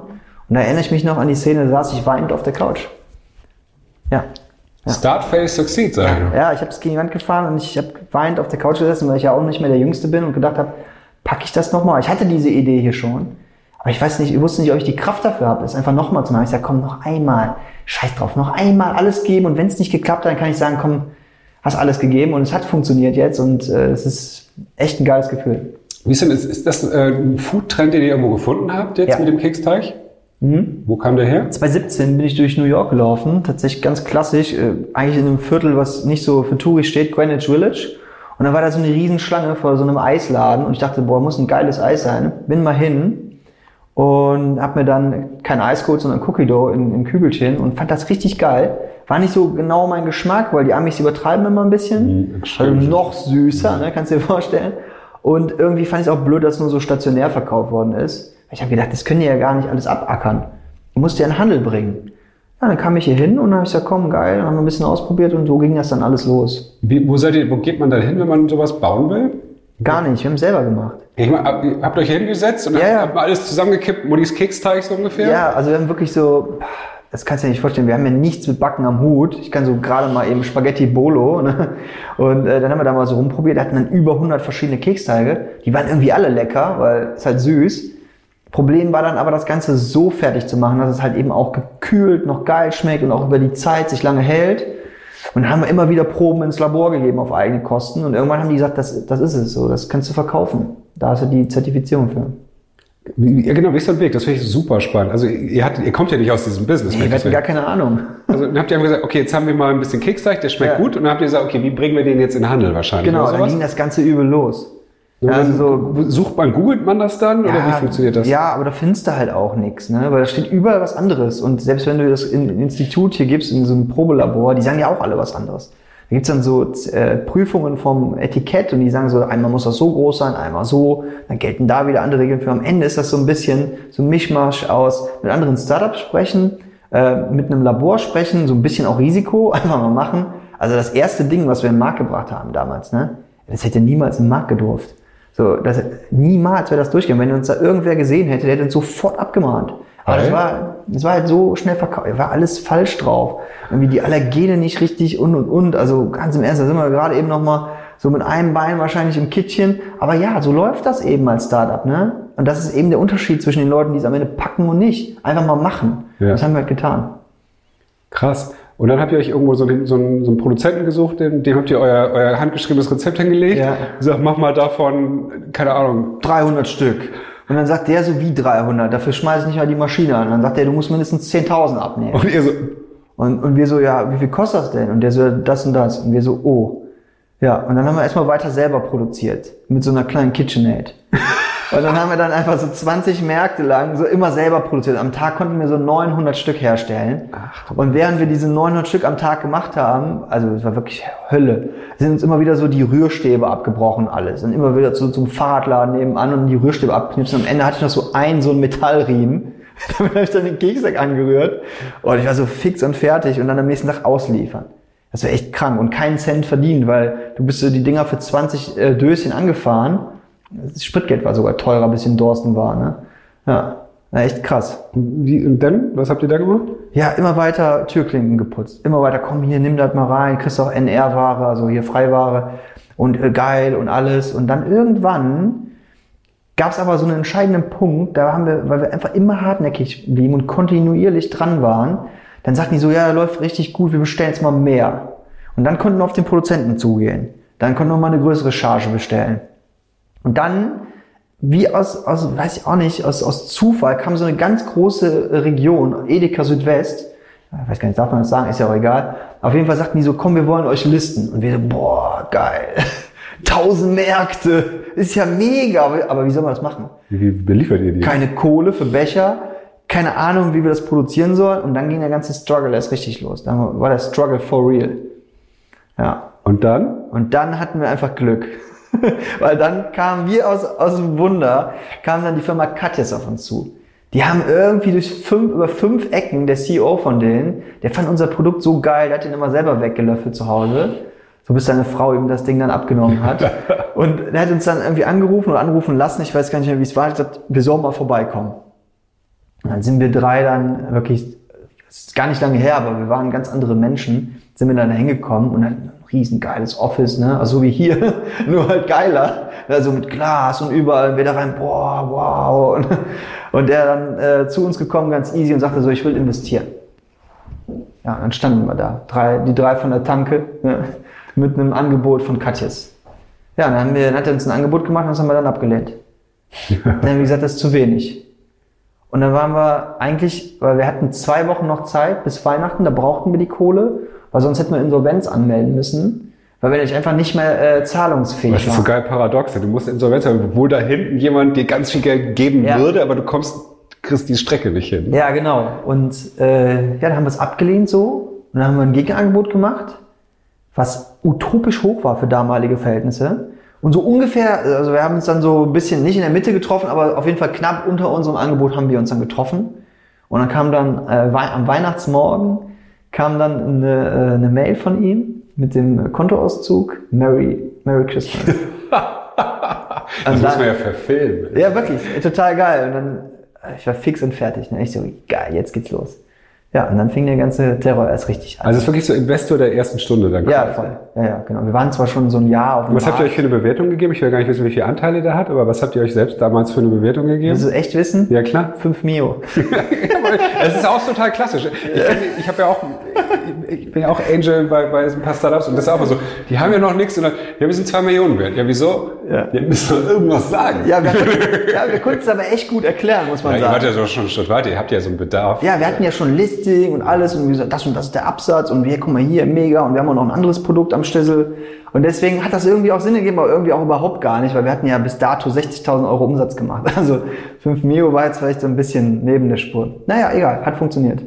und da erinnere ich mich noch an die Szene, da saß ich weinend auf der Couch. Ja. ja. Start, fail, succeed, sagen Ja, ich habe es gegen die Wand gefahren und ich habe weinend auf der Couch gesessen, weil ich ja auch nicht mehr der Jüngste bin und gedacht habe, packe ich das nochmal? Ich hatte diese Idee hier schon, aber ich weiß nicht, ich wusste nicht, ob ich die Kraft dafür habe, es einfach nochmal zu machen. Ich sage, komm, noch einmal, scheiß drauf, noch einmal alles geben und wenn es nicht geklappt hat, dann kann ich sagen, komm, hast alles gegeben und es hat funktioniert jetzt und äh, es ist echt ein geiles Gefühl. Wie ist denn, ist, ist das äh, ein Food-Trend, den ihr irgendwo gefunden habt jetzt ja. mit dem Keksteig? Mhm. Wo kam der her? 2017 bin ich durch New York gelaufen, tatsächlich ganz klassisch, äh, eigentlich in einem Viertel, was nicht so für Touri steht, Greenwich Village. Und dann war da so eine Riesenschlange vor so einem Eisladen und ich dachte, boah, muss ein geiles Eis sein. Bin mal hin und hab mir dann kein Eis geholt, sondern Cookie Dough in, in Kügelchen und fand das richtig geil. War nicht so genau mein Geschmack, weil die Amis übertreiben immer ein bisschen. Mhm, also noch süßer, mhm. ne, kannst du dir vorstellen. Und irgendwie fand ich es auch blöd, dass es nur so stationär verkauft worden ist. Ich habe gedacht, das können die ja gar nicht alles abackern. Du musst ja in den Handel bringen. Ja, dann kam ich hier hin und dann habe ich gesagt, komm, geil, dann haben wir ein bisschen ausprobiert und so ging das dann alles los. Wie, wo seid ihr, wo geht man da hin, wenn man sowas bauen will? Gar nicht, wir haben es selber gemacht. Ich meine, ihr habt euch hingesetzt und ja, habt, ja. habt alles zusammengekippt, Muddis Keksteig so ungefähr? Ja, also wir haben wirklich so, das kannst du dir nicht vorstellen, wir haben ja nichts mit Backen am Hut. Ich kann so gerade mal eben Spaghetti Bolo. Ne? Und äh, dann haben wir da mal so rumprobiert, wir hatten dann über 100 verschiedene Keksteige. Die waren irgendwie alle lecker, weil es halt süß. Problem war dann aber, das Ganze so fertig zu machen, dass es halt eben auch gekühlt noch geil schmeckt und auch über die Zeit sich lange hält. Und dann haben wir immer wieder Proben ins Labor gegeben auf eigene Kosten. Und irgendwann haben die gesagt, das, das ist es so, das kannst du verkaufen. Da hast du die Zertifizierung für. Ja, genau, Weg und Weg, das finde ich super spannend. Also ihr, hattet, ihr kommt ja nicht aus diesem Business. Nee, wir hatten gar keine Ahnung. Also dann habt ihr gesagt, okay, jetzt haben wir mal ein bisschen Keksteig, der schmeckt ja. gut. Und dann habt ihr gesagt, okay, wie bringen wir den jetzt in den Handel wahrscheinlich? Genau, dann ging das Ganze übel los. Ja, also so, sucht man, googelt man das dann ja, oder wie funktioniert das? Ja, aber da findest du halt auch nichts, ne? Weil da steht überall was anderes. Und selbst wenn du das in, in Institut hier gibst, in so einem Probelabor, die sagen ja auch alle was anderes. Da gibt's dann so äh, Prüfungen vom Etikett und die sagen so, einmal muss das so groß sein, einmal so, dann gelten da wieder andere Regeln für. Am Ende ist das so ein bisschen so ein Mischmasch aus mit anderen Startups sprechen, äh, mit einem Labor sprechen, so ein bisschen auch Risiko, einfach mal machen. Also das erste Ding, was wir im Markt gebracht haben damals, ne? Das hätte niemals im Markt gedurft. So, das, niemals wäre das durchgegangen. Wenn uns da irgendwer gesehen hätte, der hätte uns sofort abgemahnt. Aber das war, das war halt so schnell verkauft. War alles falsch drauf. Irgendwie die Allergene nicht richtig und und und. Also ganz im Ernst, da sind wir gerade eben noch mal so mit einem Bein wahrscheinlich im Kittchen. Aber ja, so läuft das eben als Startup, ne? Und das ist eben der Unterschied zwischen den Leuten, die es am Ende packen und nicht. Einfach mal machen. Ja. Das haben wir halt getan. Krass. Und dann habt ihr euch irgendwo so, den, so, einen, so einen Produzenten gesucht, dem, dem habt ihr euer, euer handgeschriebenes Rezept hingelegt. Ja. Sagt, mach mal davon, keine Ahnung. 300 Stück. Und dann sagt der so wie 300, dafür schmeiß ich nicht mal die Maschine an. Dann sagt der, du musst mindestens 10.000 abnehmen. Und ihr so. Und, und wir so, ja, wie viel kostet das denn? Und der so, das und das. Und wir so, oh. Ja, und dann haben wir erstmal weiter selber produziert. Mit so einer kleinen KitchenAid. Und dann haben wir dann einfach so 20 Märkte lang so immer selber produziert. Am Tag konnten wir so 900 Stück herstellen. Ach, und während wir diese 900 Stück am Tag gemacht haben, also es war wirklich Hölle, sind uns immer wieder so die Rührstäbe abgebrochen alles. Und immer wieder zu, zum Fahrradladen nebenan und die Rührstäbe abknipsen. Und am Ende hatte ich noch so einen, so einen Metallriemen. Damit habe ich dann den Keksack angerührt. Und ich war so fix und fertig und dann am nächsten Tag ausliefern. Das war echt krank und keinen Cent verdient, weil du bist so die Dinger für 20 äh, Döschen angefahren das Spritgeld war sogar teurer, bis in Dorsten war. Ne? Ja, na, echt krass. Wie, und dann? Was habt ihr da gemacht? Ja, immer weiter Türklinken geputzt. Immer weiter, komm hier, nimm das mal rein, kriegst auch NR-Ware, also hier Freiware und äh, geil und alles. Und dann irgendwann gab es aber so einen entscheidenden Punkt, da haben wir, weil wir einfach immer hartnäckig blieben und kontinuierlich dran waren, dann sagten die so, ja, läuft richtig gut, wir bestellen jetzt mal mehr. Und Und dann konnten wir auf den Produzenten zugehen. Dann konnten wir mal eine größere Charge bestellen. Und dann, wie aus, aus weiß ich auch nicht, aus, aus Zufall kam so eine ganz große Region, Edeka Südwest. Ich weiß gar nicht, darf man das sagen, ist ja auch egal. Auf jeden Fall sagten die so, komm, wir wollen euch listen. Und wir so, boah, geil. Tausend Märkte. Ist ja mega. Aber wie soll man das machen? Wie beliefert ihr die? Keine Kohle für Becher. Keine Ahnung, wie wir das produzieren sollen. Und dann ging der ganze Struggle erst richtig los. Dann war der Struggle for real. Ja. Und dann? Und dann hatten wir einfach Glück. Weil dann kamen wir aus, aus dem Wunder, kam dann die Firma Katjes auf uns zu. Die haben irgendwie durch fünf, über fünf Ecken, der CEO von denen, der fand unser Produkt so geil, der hat den immer selber weggelöffelt zu Hause. So bis seine Frau ihm das Ding dann abgenommen hat. Und er hat uns dann irgendwie angerufen oder anrufen lassen, ich weiß gar nicht mehr, wie es war, hat gesagt, wir sollen mal vorbeikommen. Und dann sind wir drei dann wirklich, das ist gar nicht lange her, aber wir waren ganz andere Menschen, sind wir dann hingekommen und dann riesengeiles Office, ne? Also so wie hier, nur halt geiler. Also mit Glas und überall, wir da rein, boah, wow. Und, und der dann äh, zu uns gekommen, ganz easy und sagte so, ich will investieren. Ja, dann standen wir da, drei, die drei von der Tanke, ne? mit einem Angebot von Katjes. Ja, dann, haben wir, dann hat er uns ein Angebot gemacht und das haben wir dann abgelehnt. dann haben wir gesagt, das ist zu wenig. Und dann waren wir eigentlich, weil wir hatten zwei Wochen noch Zeit bis Weihnachten, da brauchten wir die Kohle weil sonst hätten wir Insolvenz anmelden müssen, weil wir nämlich einfach nicht mehr äh, zahlungsfähig Das ist so geil paradox. Du musst Insolvenz haben, obwohl da hinten jemand dir ganz viel Geld geben Ja. würde, aber du kommst, kriegst die Strecke nicht hin. Ja, genau. Und äh, ja, dann haben wir es abgelehnt so und dann haben wir ein Gegenangebot gemacht, was utopisch hoch war für damalige Verhältnisse. Und so ungefähr, also wir haben uns dann so ein bisschen nicht in der Mitte getroffen, aber auf jeden Fall knapp unter unserem Angebot haben wir uns dann getroffen. Und dann kam dann äh, am Weihnachtsmorgen kam dann eine, äh, eine Mail von ihm mit dem Kontoauszug Merry, Merry Christmas. Das Und muss man ja verfilmen. Ja, wirklich, total geil. Und dann, ich war fix und fertig. Ne? Ich so, geil, jetzt geht's los. Ja, und dann fing der ganze Terror erst richtig an. Also es ist wirklich so Investor der ersten Stunde dann. ja, quasi. voll. Ja, ja, genau. Wir waren zwar schon so ein Jahr auf dem Was habt ihr euch Markt. für eine Bewertung gegeben? Ich will gar nicht wissen, wie viele Anteile der hat, aber was habt ihr euch selbst damals für eine Bewertung gegeben? Willst du echt wissen? Ja, klar. 5 Mio. Es ist auch total klassisch. Ich, ich habe ja auch, ich bin ja auch Angel bei, bei ein paar Startups und das ist auch mal so. Die haben ja noch nichts und dann, ja, wir sind zwei Millionen wert. Ja, wieso? Ja. Ihr müsst doch irgendwas sagen. Ja, wir, ja, wir konnten es aber echt gut erklären, muss man Ja, ihr wart sagen. ja schon einen Schritt weiter. Ihr habt ja so einen Bedarf. Ja, wir hatten ja schon Listing und alles und wir gesagt, das und das ist der Absatz und wir, guck mal hier, mega und wir haben auch noch ein anderes Produkt am Schlüssel. Und deswegen hat das irgendwie auch Sinn gegeben, aber irgendwie auch überhaupt gar nicht, weil wir hatten ja bis dato 60.000 Euro Umsatz gemacht. Also 5 Mio war jetzt vielleicht so ein bisschen neben der Spur. Naja, egal, hat funktioniert.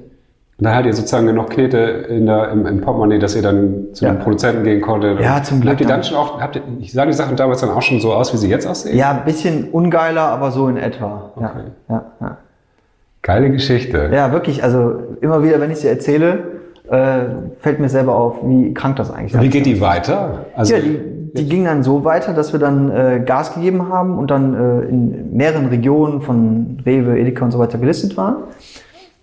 Und da hattet ihr sozusagen genug Knete in der, im, im Portemonnaie, dass ihr dann zu Ja. den Produzenten gehen konntet. Ja, zum Glück Habt ihr dann schon auch, habt ihr, ich sah die Sachen damals dann auch schon so aus, wie sie jetzt aussehen? Ja, ein bisschen ungeiler, aber so in etwa. Ja, Okay. ja, ja. Geile Geschichte. ja, wirklich. Also immer wieder, wenn ich sie erzähle, äh, fällt mir selber auf, wie krank das eigentlich Wie ist. geht die weiter? Also, Ja, die, die ging dann so weiter, dass wir dann äh, Gas gegeben haben und dann äh, in mehreren Regionen von Rewe, Edeka und so weiter gelistet waren.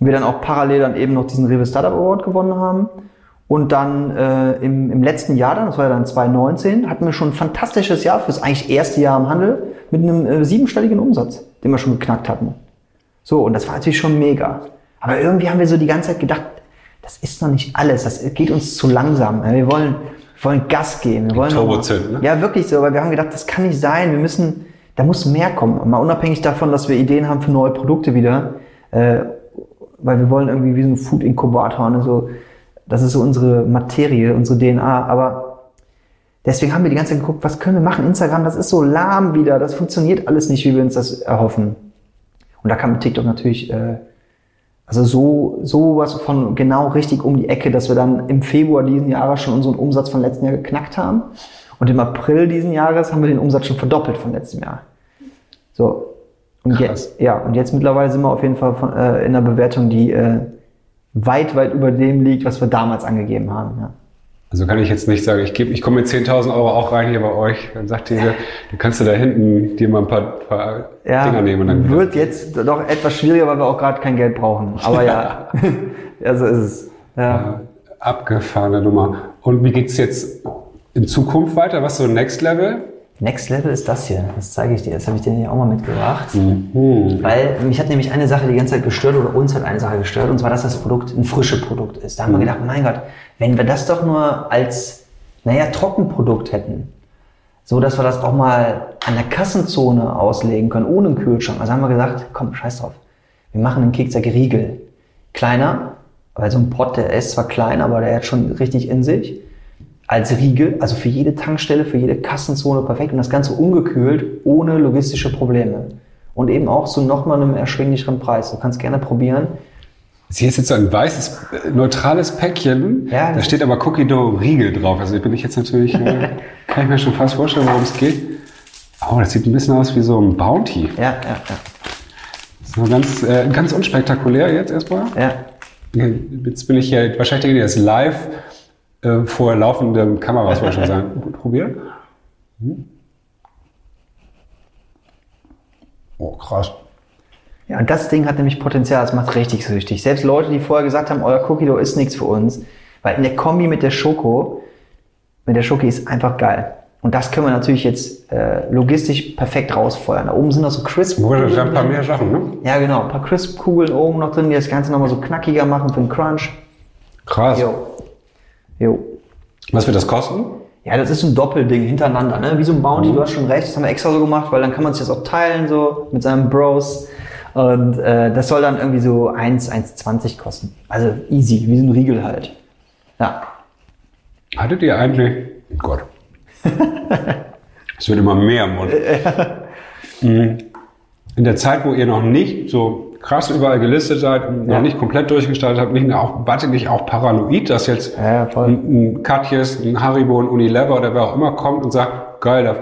Wir dann auch parallel dann eben noch diesen Rewe Startup Award gewonnen haben. Und dann äh, im, im letzten Jahr dann, das war ja dann 2019, hatten wir schon ein fantastisches Jahr fürs eigentlich erste Jahr im Handel mit einem äh, siebenstelligen Umsatz, den wir schon geknackt hatten. So, und das war natürlich schon mega. Aber irgendwie haben wir so die ganze Zeit gedacht, das ist noch nicht alles, das geht uns zu langsam. Wir wollen, wir wollen Gas geben. Wir wollen Turbo zünden, ne? Ja, wirklich so, weil wir haben gedacht, das kann nicht sein. Wir müssen, da muss mehr kommen. Mal unabhängig davon, dass wir Ideen haben für neue Produkte wieder, äh, weil wir wollen irgendwie wie so ein Food-Inkubator, ne, so, das ist so unsere Materie, unsere DNA, aber deswegen haben wir die ganze Zeit geguckt, was können wir machen? Instagram, das ist so lahm wieder, das funktioniert alles nicht, wie wir uns das erhoffen. Und da kam TikTok natürlich, äh, also so, so was von genau richtig um die Ecke, dass wir dann im Februar diesen Jahres schon unseren Umsatz von letzten Jahr geknackt haben. Und im April diesen Jahres haben wir den Umsatz schon verdoppelt von letztem Jahr. So. Und Krass. jetzt, ja, und jetzt mittlerweile sind wir auf jeden Fall von, äh, in einer Bewertung, die äh, weit, weit über dem liegt, was wir damals angegeben haben. Ja. Also kann ich jetzt nicht sagen, ich, gebe, ich komme mit 10.000 Euro auch rein hier bei euch. Dann sagt ihr, du kannst du da hinten dir mal ein paar, paar Ja, Dinger nehmen. Und dann wird jetzt doch etwas schwieriger, weil wir auch gerade kein Geld brauchen. Aber ja, ja so ist es. Ja. abgefahrene Nummer. Und wie geht's jetzt in Zukunft weiter? Was so Next Level? Next Level ist das hier. Das zeige ich dir. Das habe ich dir hier auch mal mitgebracht. Mhm. Weil mich hat nämlich eine Sache die ganze Zeit gestört oder uns hat eine Sache gestört und zwar, dass das Produkt ein frisches Produkt ist. Da haben wir gedacht, mein Gott, wenn wir das doch nur als naja, Trockenprodukt hätten. So, dass wir das auch mal an der Kassenzone auslegen können, ohne einen Kühlschrank. Also haben wir gesagt, komm, scheiß drauf. Wir machen einen Kekser Riegel. Kleiner, weil so ein Pot, der ist zwar klein, aber der hat schon richtig in sich. Als Riegel, also für jede Tankstelle, für jede Kassenzone perfekt und das Ganze ungekühlt, ohne logistische Probleme. Und eben auch zu nochmal einem erschwinglicheren Preis. Du kannst gerne probieren. Sie ist jetzt so ein weißes, neutrales Päckchen. Ja, da steht aber Cookie Dough Riegel drauf. Also bin ich jetzt natürlich, äh, kann ich mir schon fast vorstellen, worum es geht. Oh, das sieht ein bisschen aus wie so ein Bounty. Ja, ja, ja. So ganz, äh, ganz unspektakulär jetzt erstmal. ja. Jetzt bin ich hier, wahrscheinlich denke ich, das live äh, vor laufenden Kameras, wollte ich schon sagen. Gut, probieren. Hm. Oh, krass. Ja, und das Ding hat nämlich Potenzial, das macht richtig süchtig. Selbst Leute, die vorher gesagt haben, euer Cookie Dough ist nichts für uns, weil in der Kombi mit der Schoko, mit der Schoki ist einfach geil. Und das können wir natürlich jetzt äh, logistisch perfekt rausfeuern. Da oben sind noch so crisp Wurde da ein paar mehr Sachen, ne? Ja, genau. Ein paar Crisp-Kugeln oben noch drin, die das Ganze nochmal so knackiger machen für den Crunch. Krass. Jo. Jo. Was wird das kosten? Ja, das ist so ein Doppelding hintereinander, ne? Wie so ein Bounty, du hast schon recht, das haben wir extra so gemacht, weil dann kann man sich das auch teilen, so mit seinen Bros. Und äh, das soll dann irgendwie so 1, 1,20 kosten. Also easy, wie so ein Riegel halt. Ja. Hattet ihr eigentlich. Oh Gott. Es wird immer mehr im Mund. Mhm. In der Zeit, wo ihr noch nicht so krass überall gelistet seid, noch Ja. nicht komplett durchgestartet habt, nicht auch, wart ihr nicht auch paranoid, dass jetzt Ja, ein, ein Katjes, ein Haribo, ein Unilever oder wer auch immer kommt und sagt, geil, da-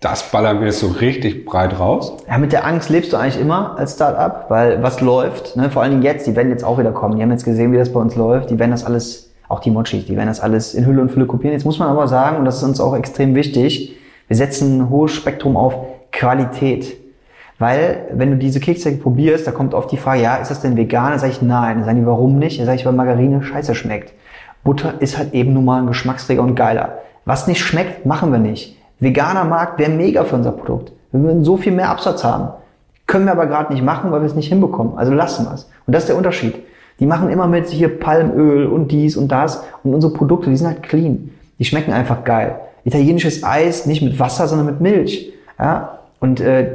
das ballern wir jetzt so richtig breit raus? Ja, mit der Angst lebst du eigentlich immer als Start-up, weil was läuft, ne, vor allen Dingen jetzt, die werden jetzt auch wieder kommen. Die haben jetzt gesehen, wie das bei uns läuft. Die werden das alles, auch die Mochis, die werden das alles in Hülle und Fülle kopieren. Jetzt muss man aber sagen, und das ist uns auch extrem wichtig, wir setzen ein hohes Spektrum auf Qualität. Weil, wenn du diese Kekse probierst, da kommt oft die Frage, ja, ist das denn vegan? Da sage ich, nein. Dann sagen die, warum nicht? Da sage ich, weil Margarine scheiße schmeckt. Butter ist halt eben nun mal ein Geschmacksträger und geiler. Was nicht schmeckt, machen wir nicht. Veganer Markt wäre mega für unser Produkt. Wir würden so viel mehr Absatz haben. Können wir aber gerade nicht machen, weil wir es nicht hinbekommen. Also lassen wir es. Und das ist der Unterschied. Die machen immer mit hier Palmöl und dies und das. Und unsere Produkte, die sind halt clean. Die schmecken einfach geil. Italienisches Eis nicht mit Wasser, sondern mit Milch. Ja? Und äh,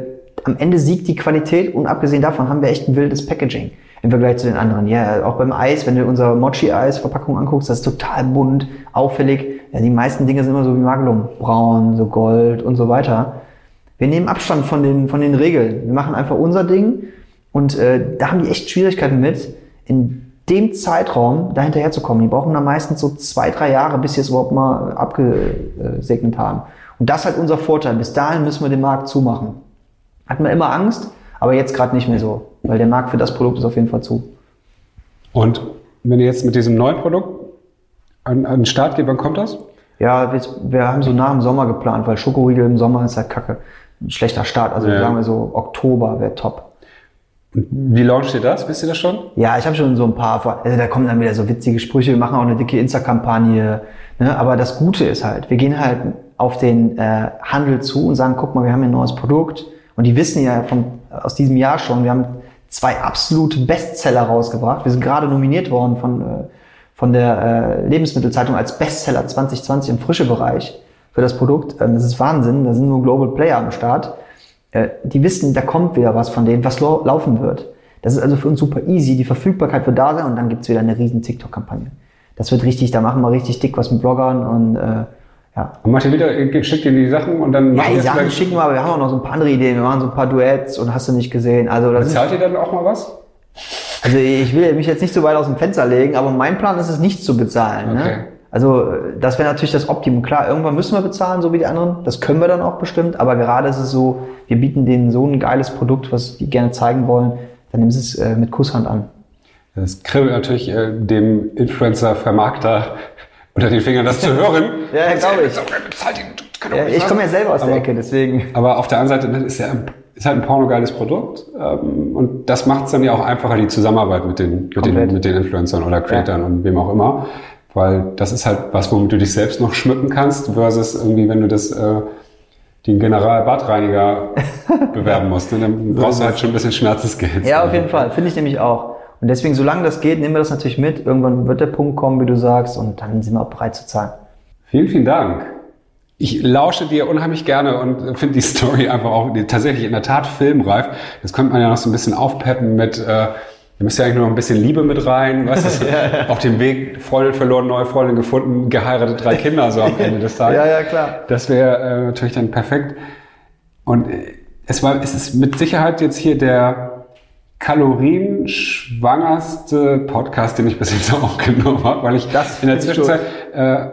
am Ende siegt die Qualität und abgesehen davon haben wir echt ein wildes Packaging im Vergleich zu den anderen. Ja, auch beim Eis, wenn du unser Mochi-Eis-Verpackung anguckst, das ist total bunt, auffällig. Ja, die meisten Dinge sind immer so wie Magelung. Braun, so Gold und so weiter. Wir nehmen Abstand von den, von den Regeln. Wir machen einfach unser Ding und äh, da haben die echt Schwierigkeiten mit, in dem Zeitraum da hinterherzukommen. Die brauchen dann meistens so zwei, drei Jahre, bis sie es überhaupt mal abgesegnet haben. Und das ist halt unser Vorteil. Bis dahin müssen wir den Markt zumachen. Hatten wir immer Angst, aber jetzt gerade nicht mehr so, weil der Markt für das Produkt ist auf jeden Fall zu. Und wenn ihr jetzt mit diesem neuen Produkt an, an den Start geht, wann kommt das? Ja, wir, wir haben so nach dem Sommer geplant, weil Schokoriegel im Sommer ist halt kacke. Ein schlechter Start. Also Ja. sagen wir so, Oktober wäre top. Wie launcht ihr das? Wisst ihr das schon? Ja, ich habe schon so ein paar, also da kommen dann wieder so witzige Sprüche, wir machen auch eine dicke Insta-Kampagne. Ne? Aber das Gute ist halt, wir gehen halt auf den äh, Handel zu und sagen, guck mal, wir haben hier ein neues Produkt. Und die wissen ja von, aus diesem Jahr schon, wir haben zwei absolute Bestseller rausgebracht. Wir sind gerade nominiert worden von, äh, von der äh, Lebensmittelzeitung als Bestseller 2020 im Frische-Bereich für das Produkt. Ähm, das ist Wahnsinn, da sind nur Global Player am Start äh, die wissen, da kommt wieder was von denen, was lau laufen wird. Das ist also für uns super easy. Die Verfügbarkeit wird da sein und dann gibt's wieder eine riesen TikTok-Kampagne. Das wird richtig, da machen wir richtig dick was mit Bloggern und äh, ja. Und macht ihr wieder, schickt ihr die Sachen und dann Ja, macht die Sachen schicken wir, aber wir haben auch noch so ein paar andere Ideen. Wir machen so ein paar Duets und hast du nicht gesehen. Also, das ist, Bezahlt ihr dann auch mal was? also ich will mich jetzt nicht so weit aus dem Fenster legen, aber mein Plan ist es nicht zu bezahlen. Okay. Ne? Also äh, das wäre natürlich das Optimum. Klar, irgendwann müssen wir bezahlen, so wie die anderen. Das können wir dann auch bestimmt. Aber gerade ist es so, wir bieten denen so ein geiles Produkt, was die gerne zeigen wollen. Dann nehmen sie es äh, mit Kusshand an. Das kribbelt natürlich äh, dem Influencer-Vermarkter unter den Fingern, das zu hören. Ja, glaube ich. Ja, ich komme ja selber aus der Aber- Ecke, deswegen. Aber auf der anderen Seite ist ja ist halt ein pornogeiles Produkt ähm, und das macht es dann ja auch einfacher, die Zusammenarbeit mit den, mit Komplett. den, mit den Influencern oder Creatern und wem auch immer, weil das ist halt was, womit du dich selbst noch schmücken kannst versus irgendwie, wenn du das äh, den General-Badreiniger bewerben musst, ne, dann brauchst du halt schon ein bisschen Schmerzensgeld. Ja, auf jeden Fall. Finde ich nämlich auch. Und deswegen, solange das geht, nehmen wir das natürlich mit. Irgendwann wird der Punkt kommen, wie du sagst, und dann sind wir auch bereit zu zahlen. Vielen, vielen Dank. Ich lausche dir unheimlich gerne und finde die Story einfach auch tatsächlich in der Tat filmreif. Das könnte man ja noch so ein bisschen aufpeppen mit, äh, da müsste ja eigentlich nur noch ein bisschen Liebe mit rein, weißt du, ja, ja. auf dem Weg, Freundin verloren, neue Freundin gefunden, geheiratet, drei Kinder so am Ende des Tages. Ja, ja, klar. Das wäre äh, natürlich dann perfekt. Und äh, es war, es ist mit Sicherheit jetzt hier der kalorienschwangerste Podcast, den ich bis jetzt auch genommen habe, weil ich das in der Zwischenzeit äh,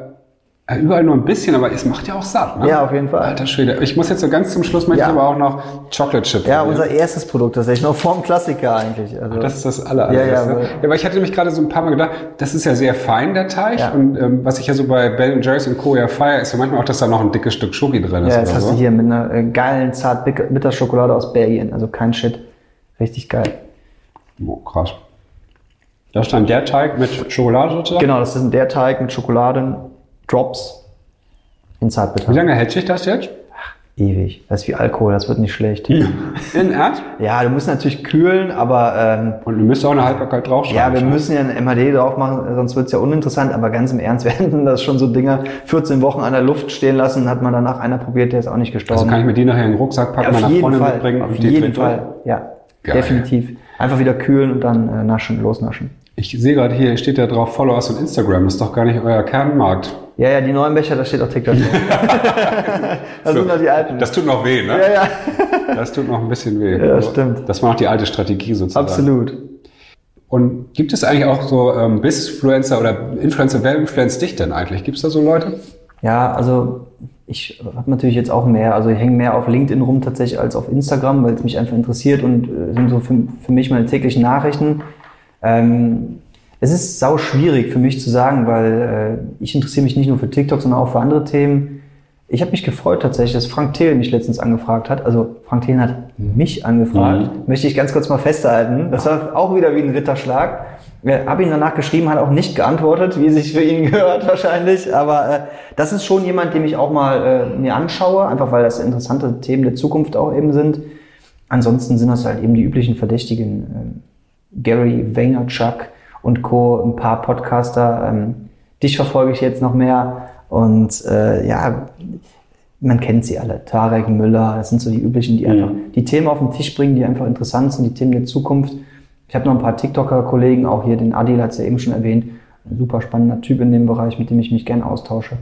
überall nur ein bisschen, aber es macht ja auch satt. Ne? Ja, auf jeden Fall. Alter Schwede. Ich muss jetzt so ganz zum Schluss möchte ja. aber auch noch Chocolate Chip. Ja, unser erstes Produkt, das ist echt noch vorm Klassiker eigentlich. Also Ach, das ist das aller, ja, ja, ne? ja, aber ich hatte nämlich gerade so ein paar Mal gedacht, das ist ja sehr fein, der Teig. Ja. Und ähm, was ich ja so bei Ben Jerry's und Co. ja feier, ist ja manchmal auch, dass da noch ein dickes Stück Schoki drin ist. Ja, das hast so. du hier mit einer äh, geilen, zart bitter Schokolade aus Belgien. Also kein Shit. Richtig geil. Oh, krass. Da stand der Teig mit Schokolade sozusagen? Genau, das ist der Teig mit Schokoladen, Drops in Zartbitter. Wie lange hält sich das jetzt? Ach, ewig. Das ist wie Alkohol, das wird nicht schlecht. In Ernst? Ja, du musst natürlich kühlen, aber... Ähm, Und du müsst auch eine Haltbarkeit draufschreiben. Ja, wir müssen ja ein MHD drauf machen, sonst wird es ja uninteressant. Aber ganz im Ernst, werden das schon so Dinger 14 Wochen an der Luft stehen lassen, hat man danach einer probiert, der ist auch nicht gestorben. Also kann ich mir die nachher in den Rucksack packen, ja, meiner Freundin Fall, mitbringen? Auf jeden Fall, ja. Geil. Definitiv. Einfach wieder kühlen und dann äh, naschen, losnaschen. Ich sehe gerade hier, steht ja drauf Followers und Instagram. Das ist doch gar nicht euer Kernmarkt. Ja, ja, die neuen Becher, da steht auch TikTok. das so, sind noch die alten. Das tut noch weh, ne? Ja, ja. das tut noch ein bisschen weh. Ja, stimmt. Das war noch die alte Strategie sozusagen. Absolut. Und gibt es eigentlich auch so ähm, Bisfluencer oder Influencer? Wer influenzt dich denn eigentlich? Gibt es da so Leute? Ja, also ich habe natürlich jetzt auch mehr, also ich hänge mehr auf LinkedIn rum tatsächlich als auf Instagram, weil es mich einfach interessiert und äh, sind so für, für mich meine täglichen Nachrichten. Ähm, es ist sau schwierig für mich zu sagen, weil äh, ich interessiere mich nicht nur für TikTok, sondern auch für andere Themen. Ich habe mich gefreut tatsächlich, dass Frank Thelen mich letztens angefragt hat. Also Frank Thelen hat mich angefragt. Mhm. Möchte ich ganz kurz mal festhalten. Das war auch wieder wie ein Ritterschlag. Habe ihn danach geschrieben, hat auch nicht geantwortet, wie sich für ihn gehört wahrscheinlich. Aber äh, das ist schon jemand, den ich auch mal äh, mir anschaue, einfach weil das interessante Themen der Zukunft auch eben sind. Ansonsten sind das halt eben die üblichen Verdächtigen. Äh, Gary Vaynerchuk, und Co. ein paar Podcaster. Ähm, dich verfolge ich jetzt noch mehr und äh, ja, man kennt sie alle. Tarek Müller, das sind so die üblichen, die einfach die Themen auf den Tisch bringen, die einfach interessant sind, die Themen der Zukunft. Ich habe noch ein paar TikToker-Kollegen, auch hier den Adil hat es ja eben schon erwähnt, ein super spannender Typ in dem Bereich, mit dem ich mich gerne austausche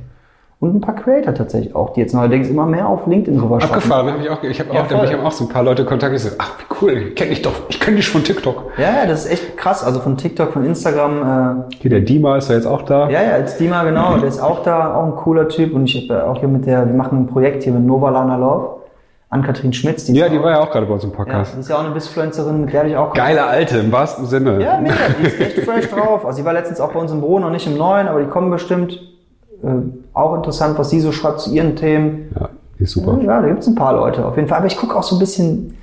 und ein paar Creator tatsächlich auch, die jetzt neuerdings immer mehr auf LinkedIn rüber Abgefahren, habe ich auch. Ich habe ja, auch, da ich auch so ein paar Leute kontaktiert, die sagen, ach wie cool, ich kenne dich doch, ich kenne dich von TikTok. Ja, ja, das ist echt krass. Also von TikTok, von Instagram. Äh, hier der Dima ist ja jetzt auch da. Ja, ja, als Dima genau, der ist auch da, auch ein cooler Typ und ich habe auch hier mit der, wir machen ein Projekt hier mit Nova Lana Love. Ann-Kathrin Schmitz. Die ja, die auch, war ja auch gerade bei uns im Podcast. Ja, die ist ja auch eine Bissfluencerin, mit der ich auch... Geile Alte, im wahrsten Sinne. Ja, mega, die ist echt fresh drauf. Also sie war letztens auch bei uns im Büro, noch nicht im Neuen, aber die kommen bestimmt. Äh, auch interessant, was sie so schreibt zu ihren Themen. Ja, die ist super. Ja, da gibt es ein paar Leute auf jeden Fall. Aber ich gucke auch so ein bisschen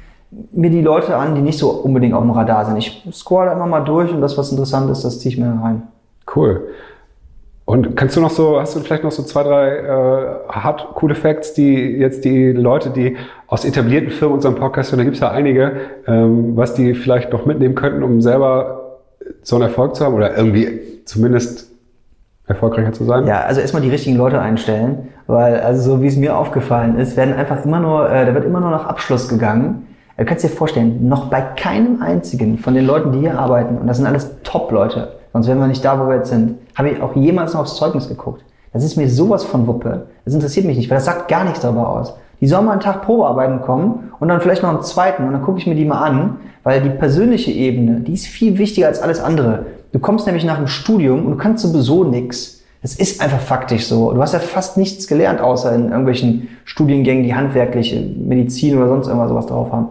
mir die Leute an, die nicht so unbedingt auf dem Radar sind. Ich scroll immer mal durch und das, was interessant ist, das ziehe ich mir rein. Cool. Und kannst du noch so, hast du vielleicht noch so zwei, drei äh, hart coole Facts, die jetzt die Leute, die aus etablierten Firmen unseren Podcast hören, da gibt es ja einige, ähm, was die vielleicht noch mitnehmen könnten, um selber so einen Erfolg zu haben oder irgendwie zumindest erfolgreicher zu sein? Ja, also erstmal die richtigen Leute einstellen, weil also so wie es mir aufgefallen ist, werden einfach immer nur, äh, da wird immer nur nach Abschluss gegangen. Du kannst dir vorstellen, noch bei keinem einzigen von den Leuten, die hier arbeiten, und das sind alles Top-Leute, sonst wären wir nicht da, wo wir jetzt sind, habe ich auch jemals noch aufs Zeugnis geguckt. Das ist mir sowas von Wuppe. Das interessiert mich nicht, weil das sagt gar nichts darüber aus. Die sollen mal einen Tag Probearbeiten kommen und dann vielleicht noch einen zweiten und dann gucke ich mir die mal an, weil die persönliche Ebene, die ist viel wichtiger als alles andere. Du kommst nämlich nach dem Studium und du kannst sowieso nichts. Das ist einfach faktisch so. Du hast ja fast nichts gelernt, außer in irgendwelchen Studiengängen, die handwerkliche Medizin oder sonst irgendwas sowas drauf haben.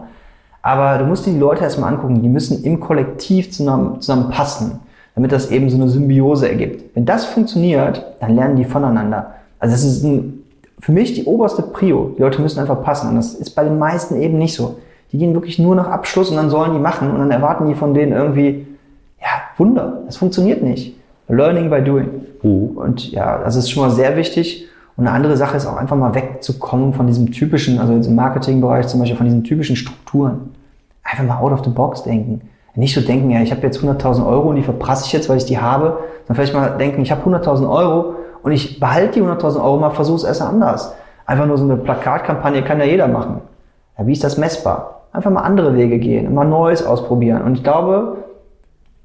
Aber du musst dir die Leute erstmal angucken, die müssen im Kollektiv zusammen, zusammen passen, damit das eben so eine Symbiose ergibt. Wenn das funktioniert, dann lernen die voneinander. Also das ist ein, für mich die oberste Prio. Die Leute müssen einfach passen. Und das ist bei den meisten eben nicht so. Die gehen wirklich nur nach Abschluss und dann sollen die machen und dann erwarten die von denen irgendwie, ja, Wunder. Das funktioniert nicht. Learning by doing. Mhm. Und ja, das ist schon mal sehr wichtig. Und eine andere Sache ist auch einfach mal wegzukommen von diesem typischen, also jetzt im Marketingbereich zum Beispiel, von diesen typischen Strukturen. Einfach mal out of the box denken. Nicht so denken, ja, ich habe jetzt 100.000 Euro und die verprasse ich jetzt, weil ich die habe, sondern vielleicht mal denken, ich habe 100.000 Euro Und ich behalte die 100.000 Euro mal, versuche es erst anders. Einfach nur so eine Plakatkampagne kann ja jeder machen. Ja, wie ist das messbar? Einfach mal andere Wege gehen, mal Neues ausprobieren. Und ich glaube,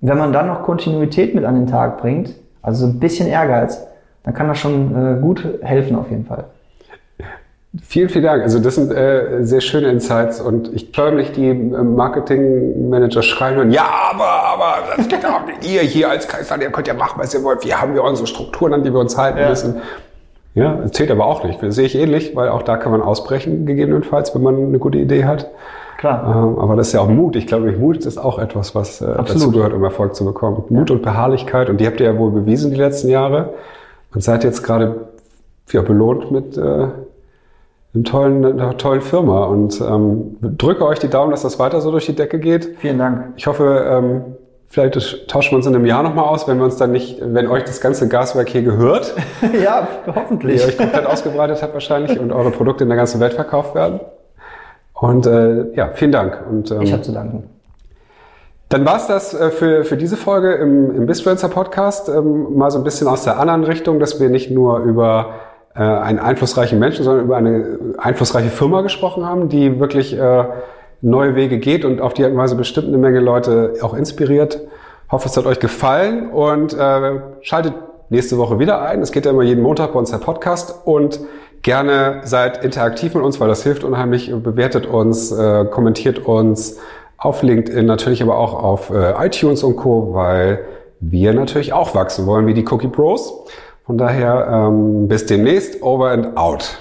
wenn man dann noch Kontinuität mit an den Tag bringt, also so ein bisschen Ehrgeiz, dann kann das schon äh, gut helfen auf jeden Fall. Vielen, vielen Dank. Also das sind äh, sehr schöne Insights und ich glaube nicht, die äh, Marketingmanager schreien und ja, aber, aber das geht auch nicht. Ihr hier als Kaiser, ihr könnt ja machen, was ihr wollt. Wir haben ja unsere Strukturen, an die wir uns halten ja. müssen. Ja, zählt aber auch nicht. Das sehe ich ähnlich, weil auch da kann man ausbrechen, gegebenenfalls, wenn man eine gute Idee hat. Klar. Ähm, aber das ist ja auch Mut. Ich glaube, Mut ist auch etwas, was äh, dazu gehört, um Erfolg zu bekommen. Mut ja. und Beharrlichkeit. Und die habt ihr ja wohl bewiesen die letzten Jahre. Und seid jetzt gerade ja, belohnt mit äh, einem tollen, einer tollen Firma. Und ähm, drücke euch die Daumen, dass das weiter so durch die Decke geht. Vielen Dank. Ich hoffe, ähm, Vielleicht tauschen wir uns in einem Jahr nochmal aus, wenn wir uns dann nicht, wenn euch das ganze Gaswerk hier gehört. ja, hoffentlich. Ihr euch komplett ausgebreitet habt wahrscheinlich und eure Produkte in der ganzen Welt verkauft werden. Und äh, ja, vielen Dank. Und, ähm, ich habe zu danken. Dann war's das äh, für, für diese Folge im, im Bisfluencer Podcast. Ähm, mal so ein bisschen aus der anderen Richtung, dass wir nicht nur über äh, einen einflussreichen Menschen, sondern über eine einflussreiche Firma gesprochen haben, die wirklich äh, neue Wege geht und auf die Art und Weise bestimmt eine Menge Leute auch inspiriert. Hoffe, es hat euch gefallen und äh, schaltet nächste Woche wieder ein. Es geht ja immer jeden Montag bei uns der Podcast und Gerne seid interaktiv mit uns, weil das hilft unheimlich. Bewertet uns, äh, kommentiert uns auf LinkedIn, natürlich aber auch auf äh, iTunes und Co., weil wir natürlich auch wachsen wollen wie die Cookie Pros. Von daher ähm, bis demnächst, over and out.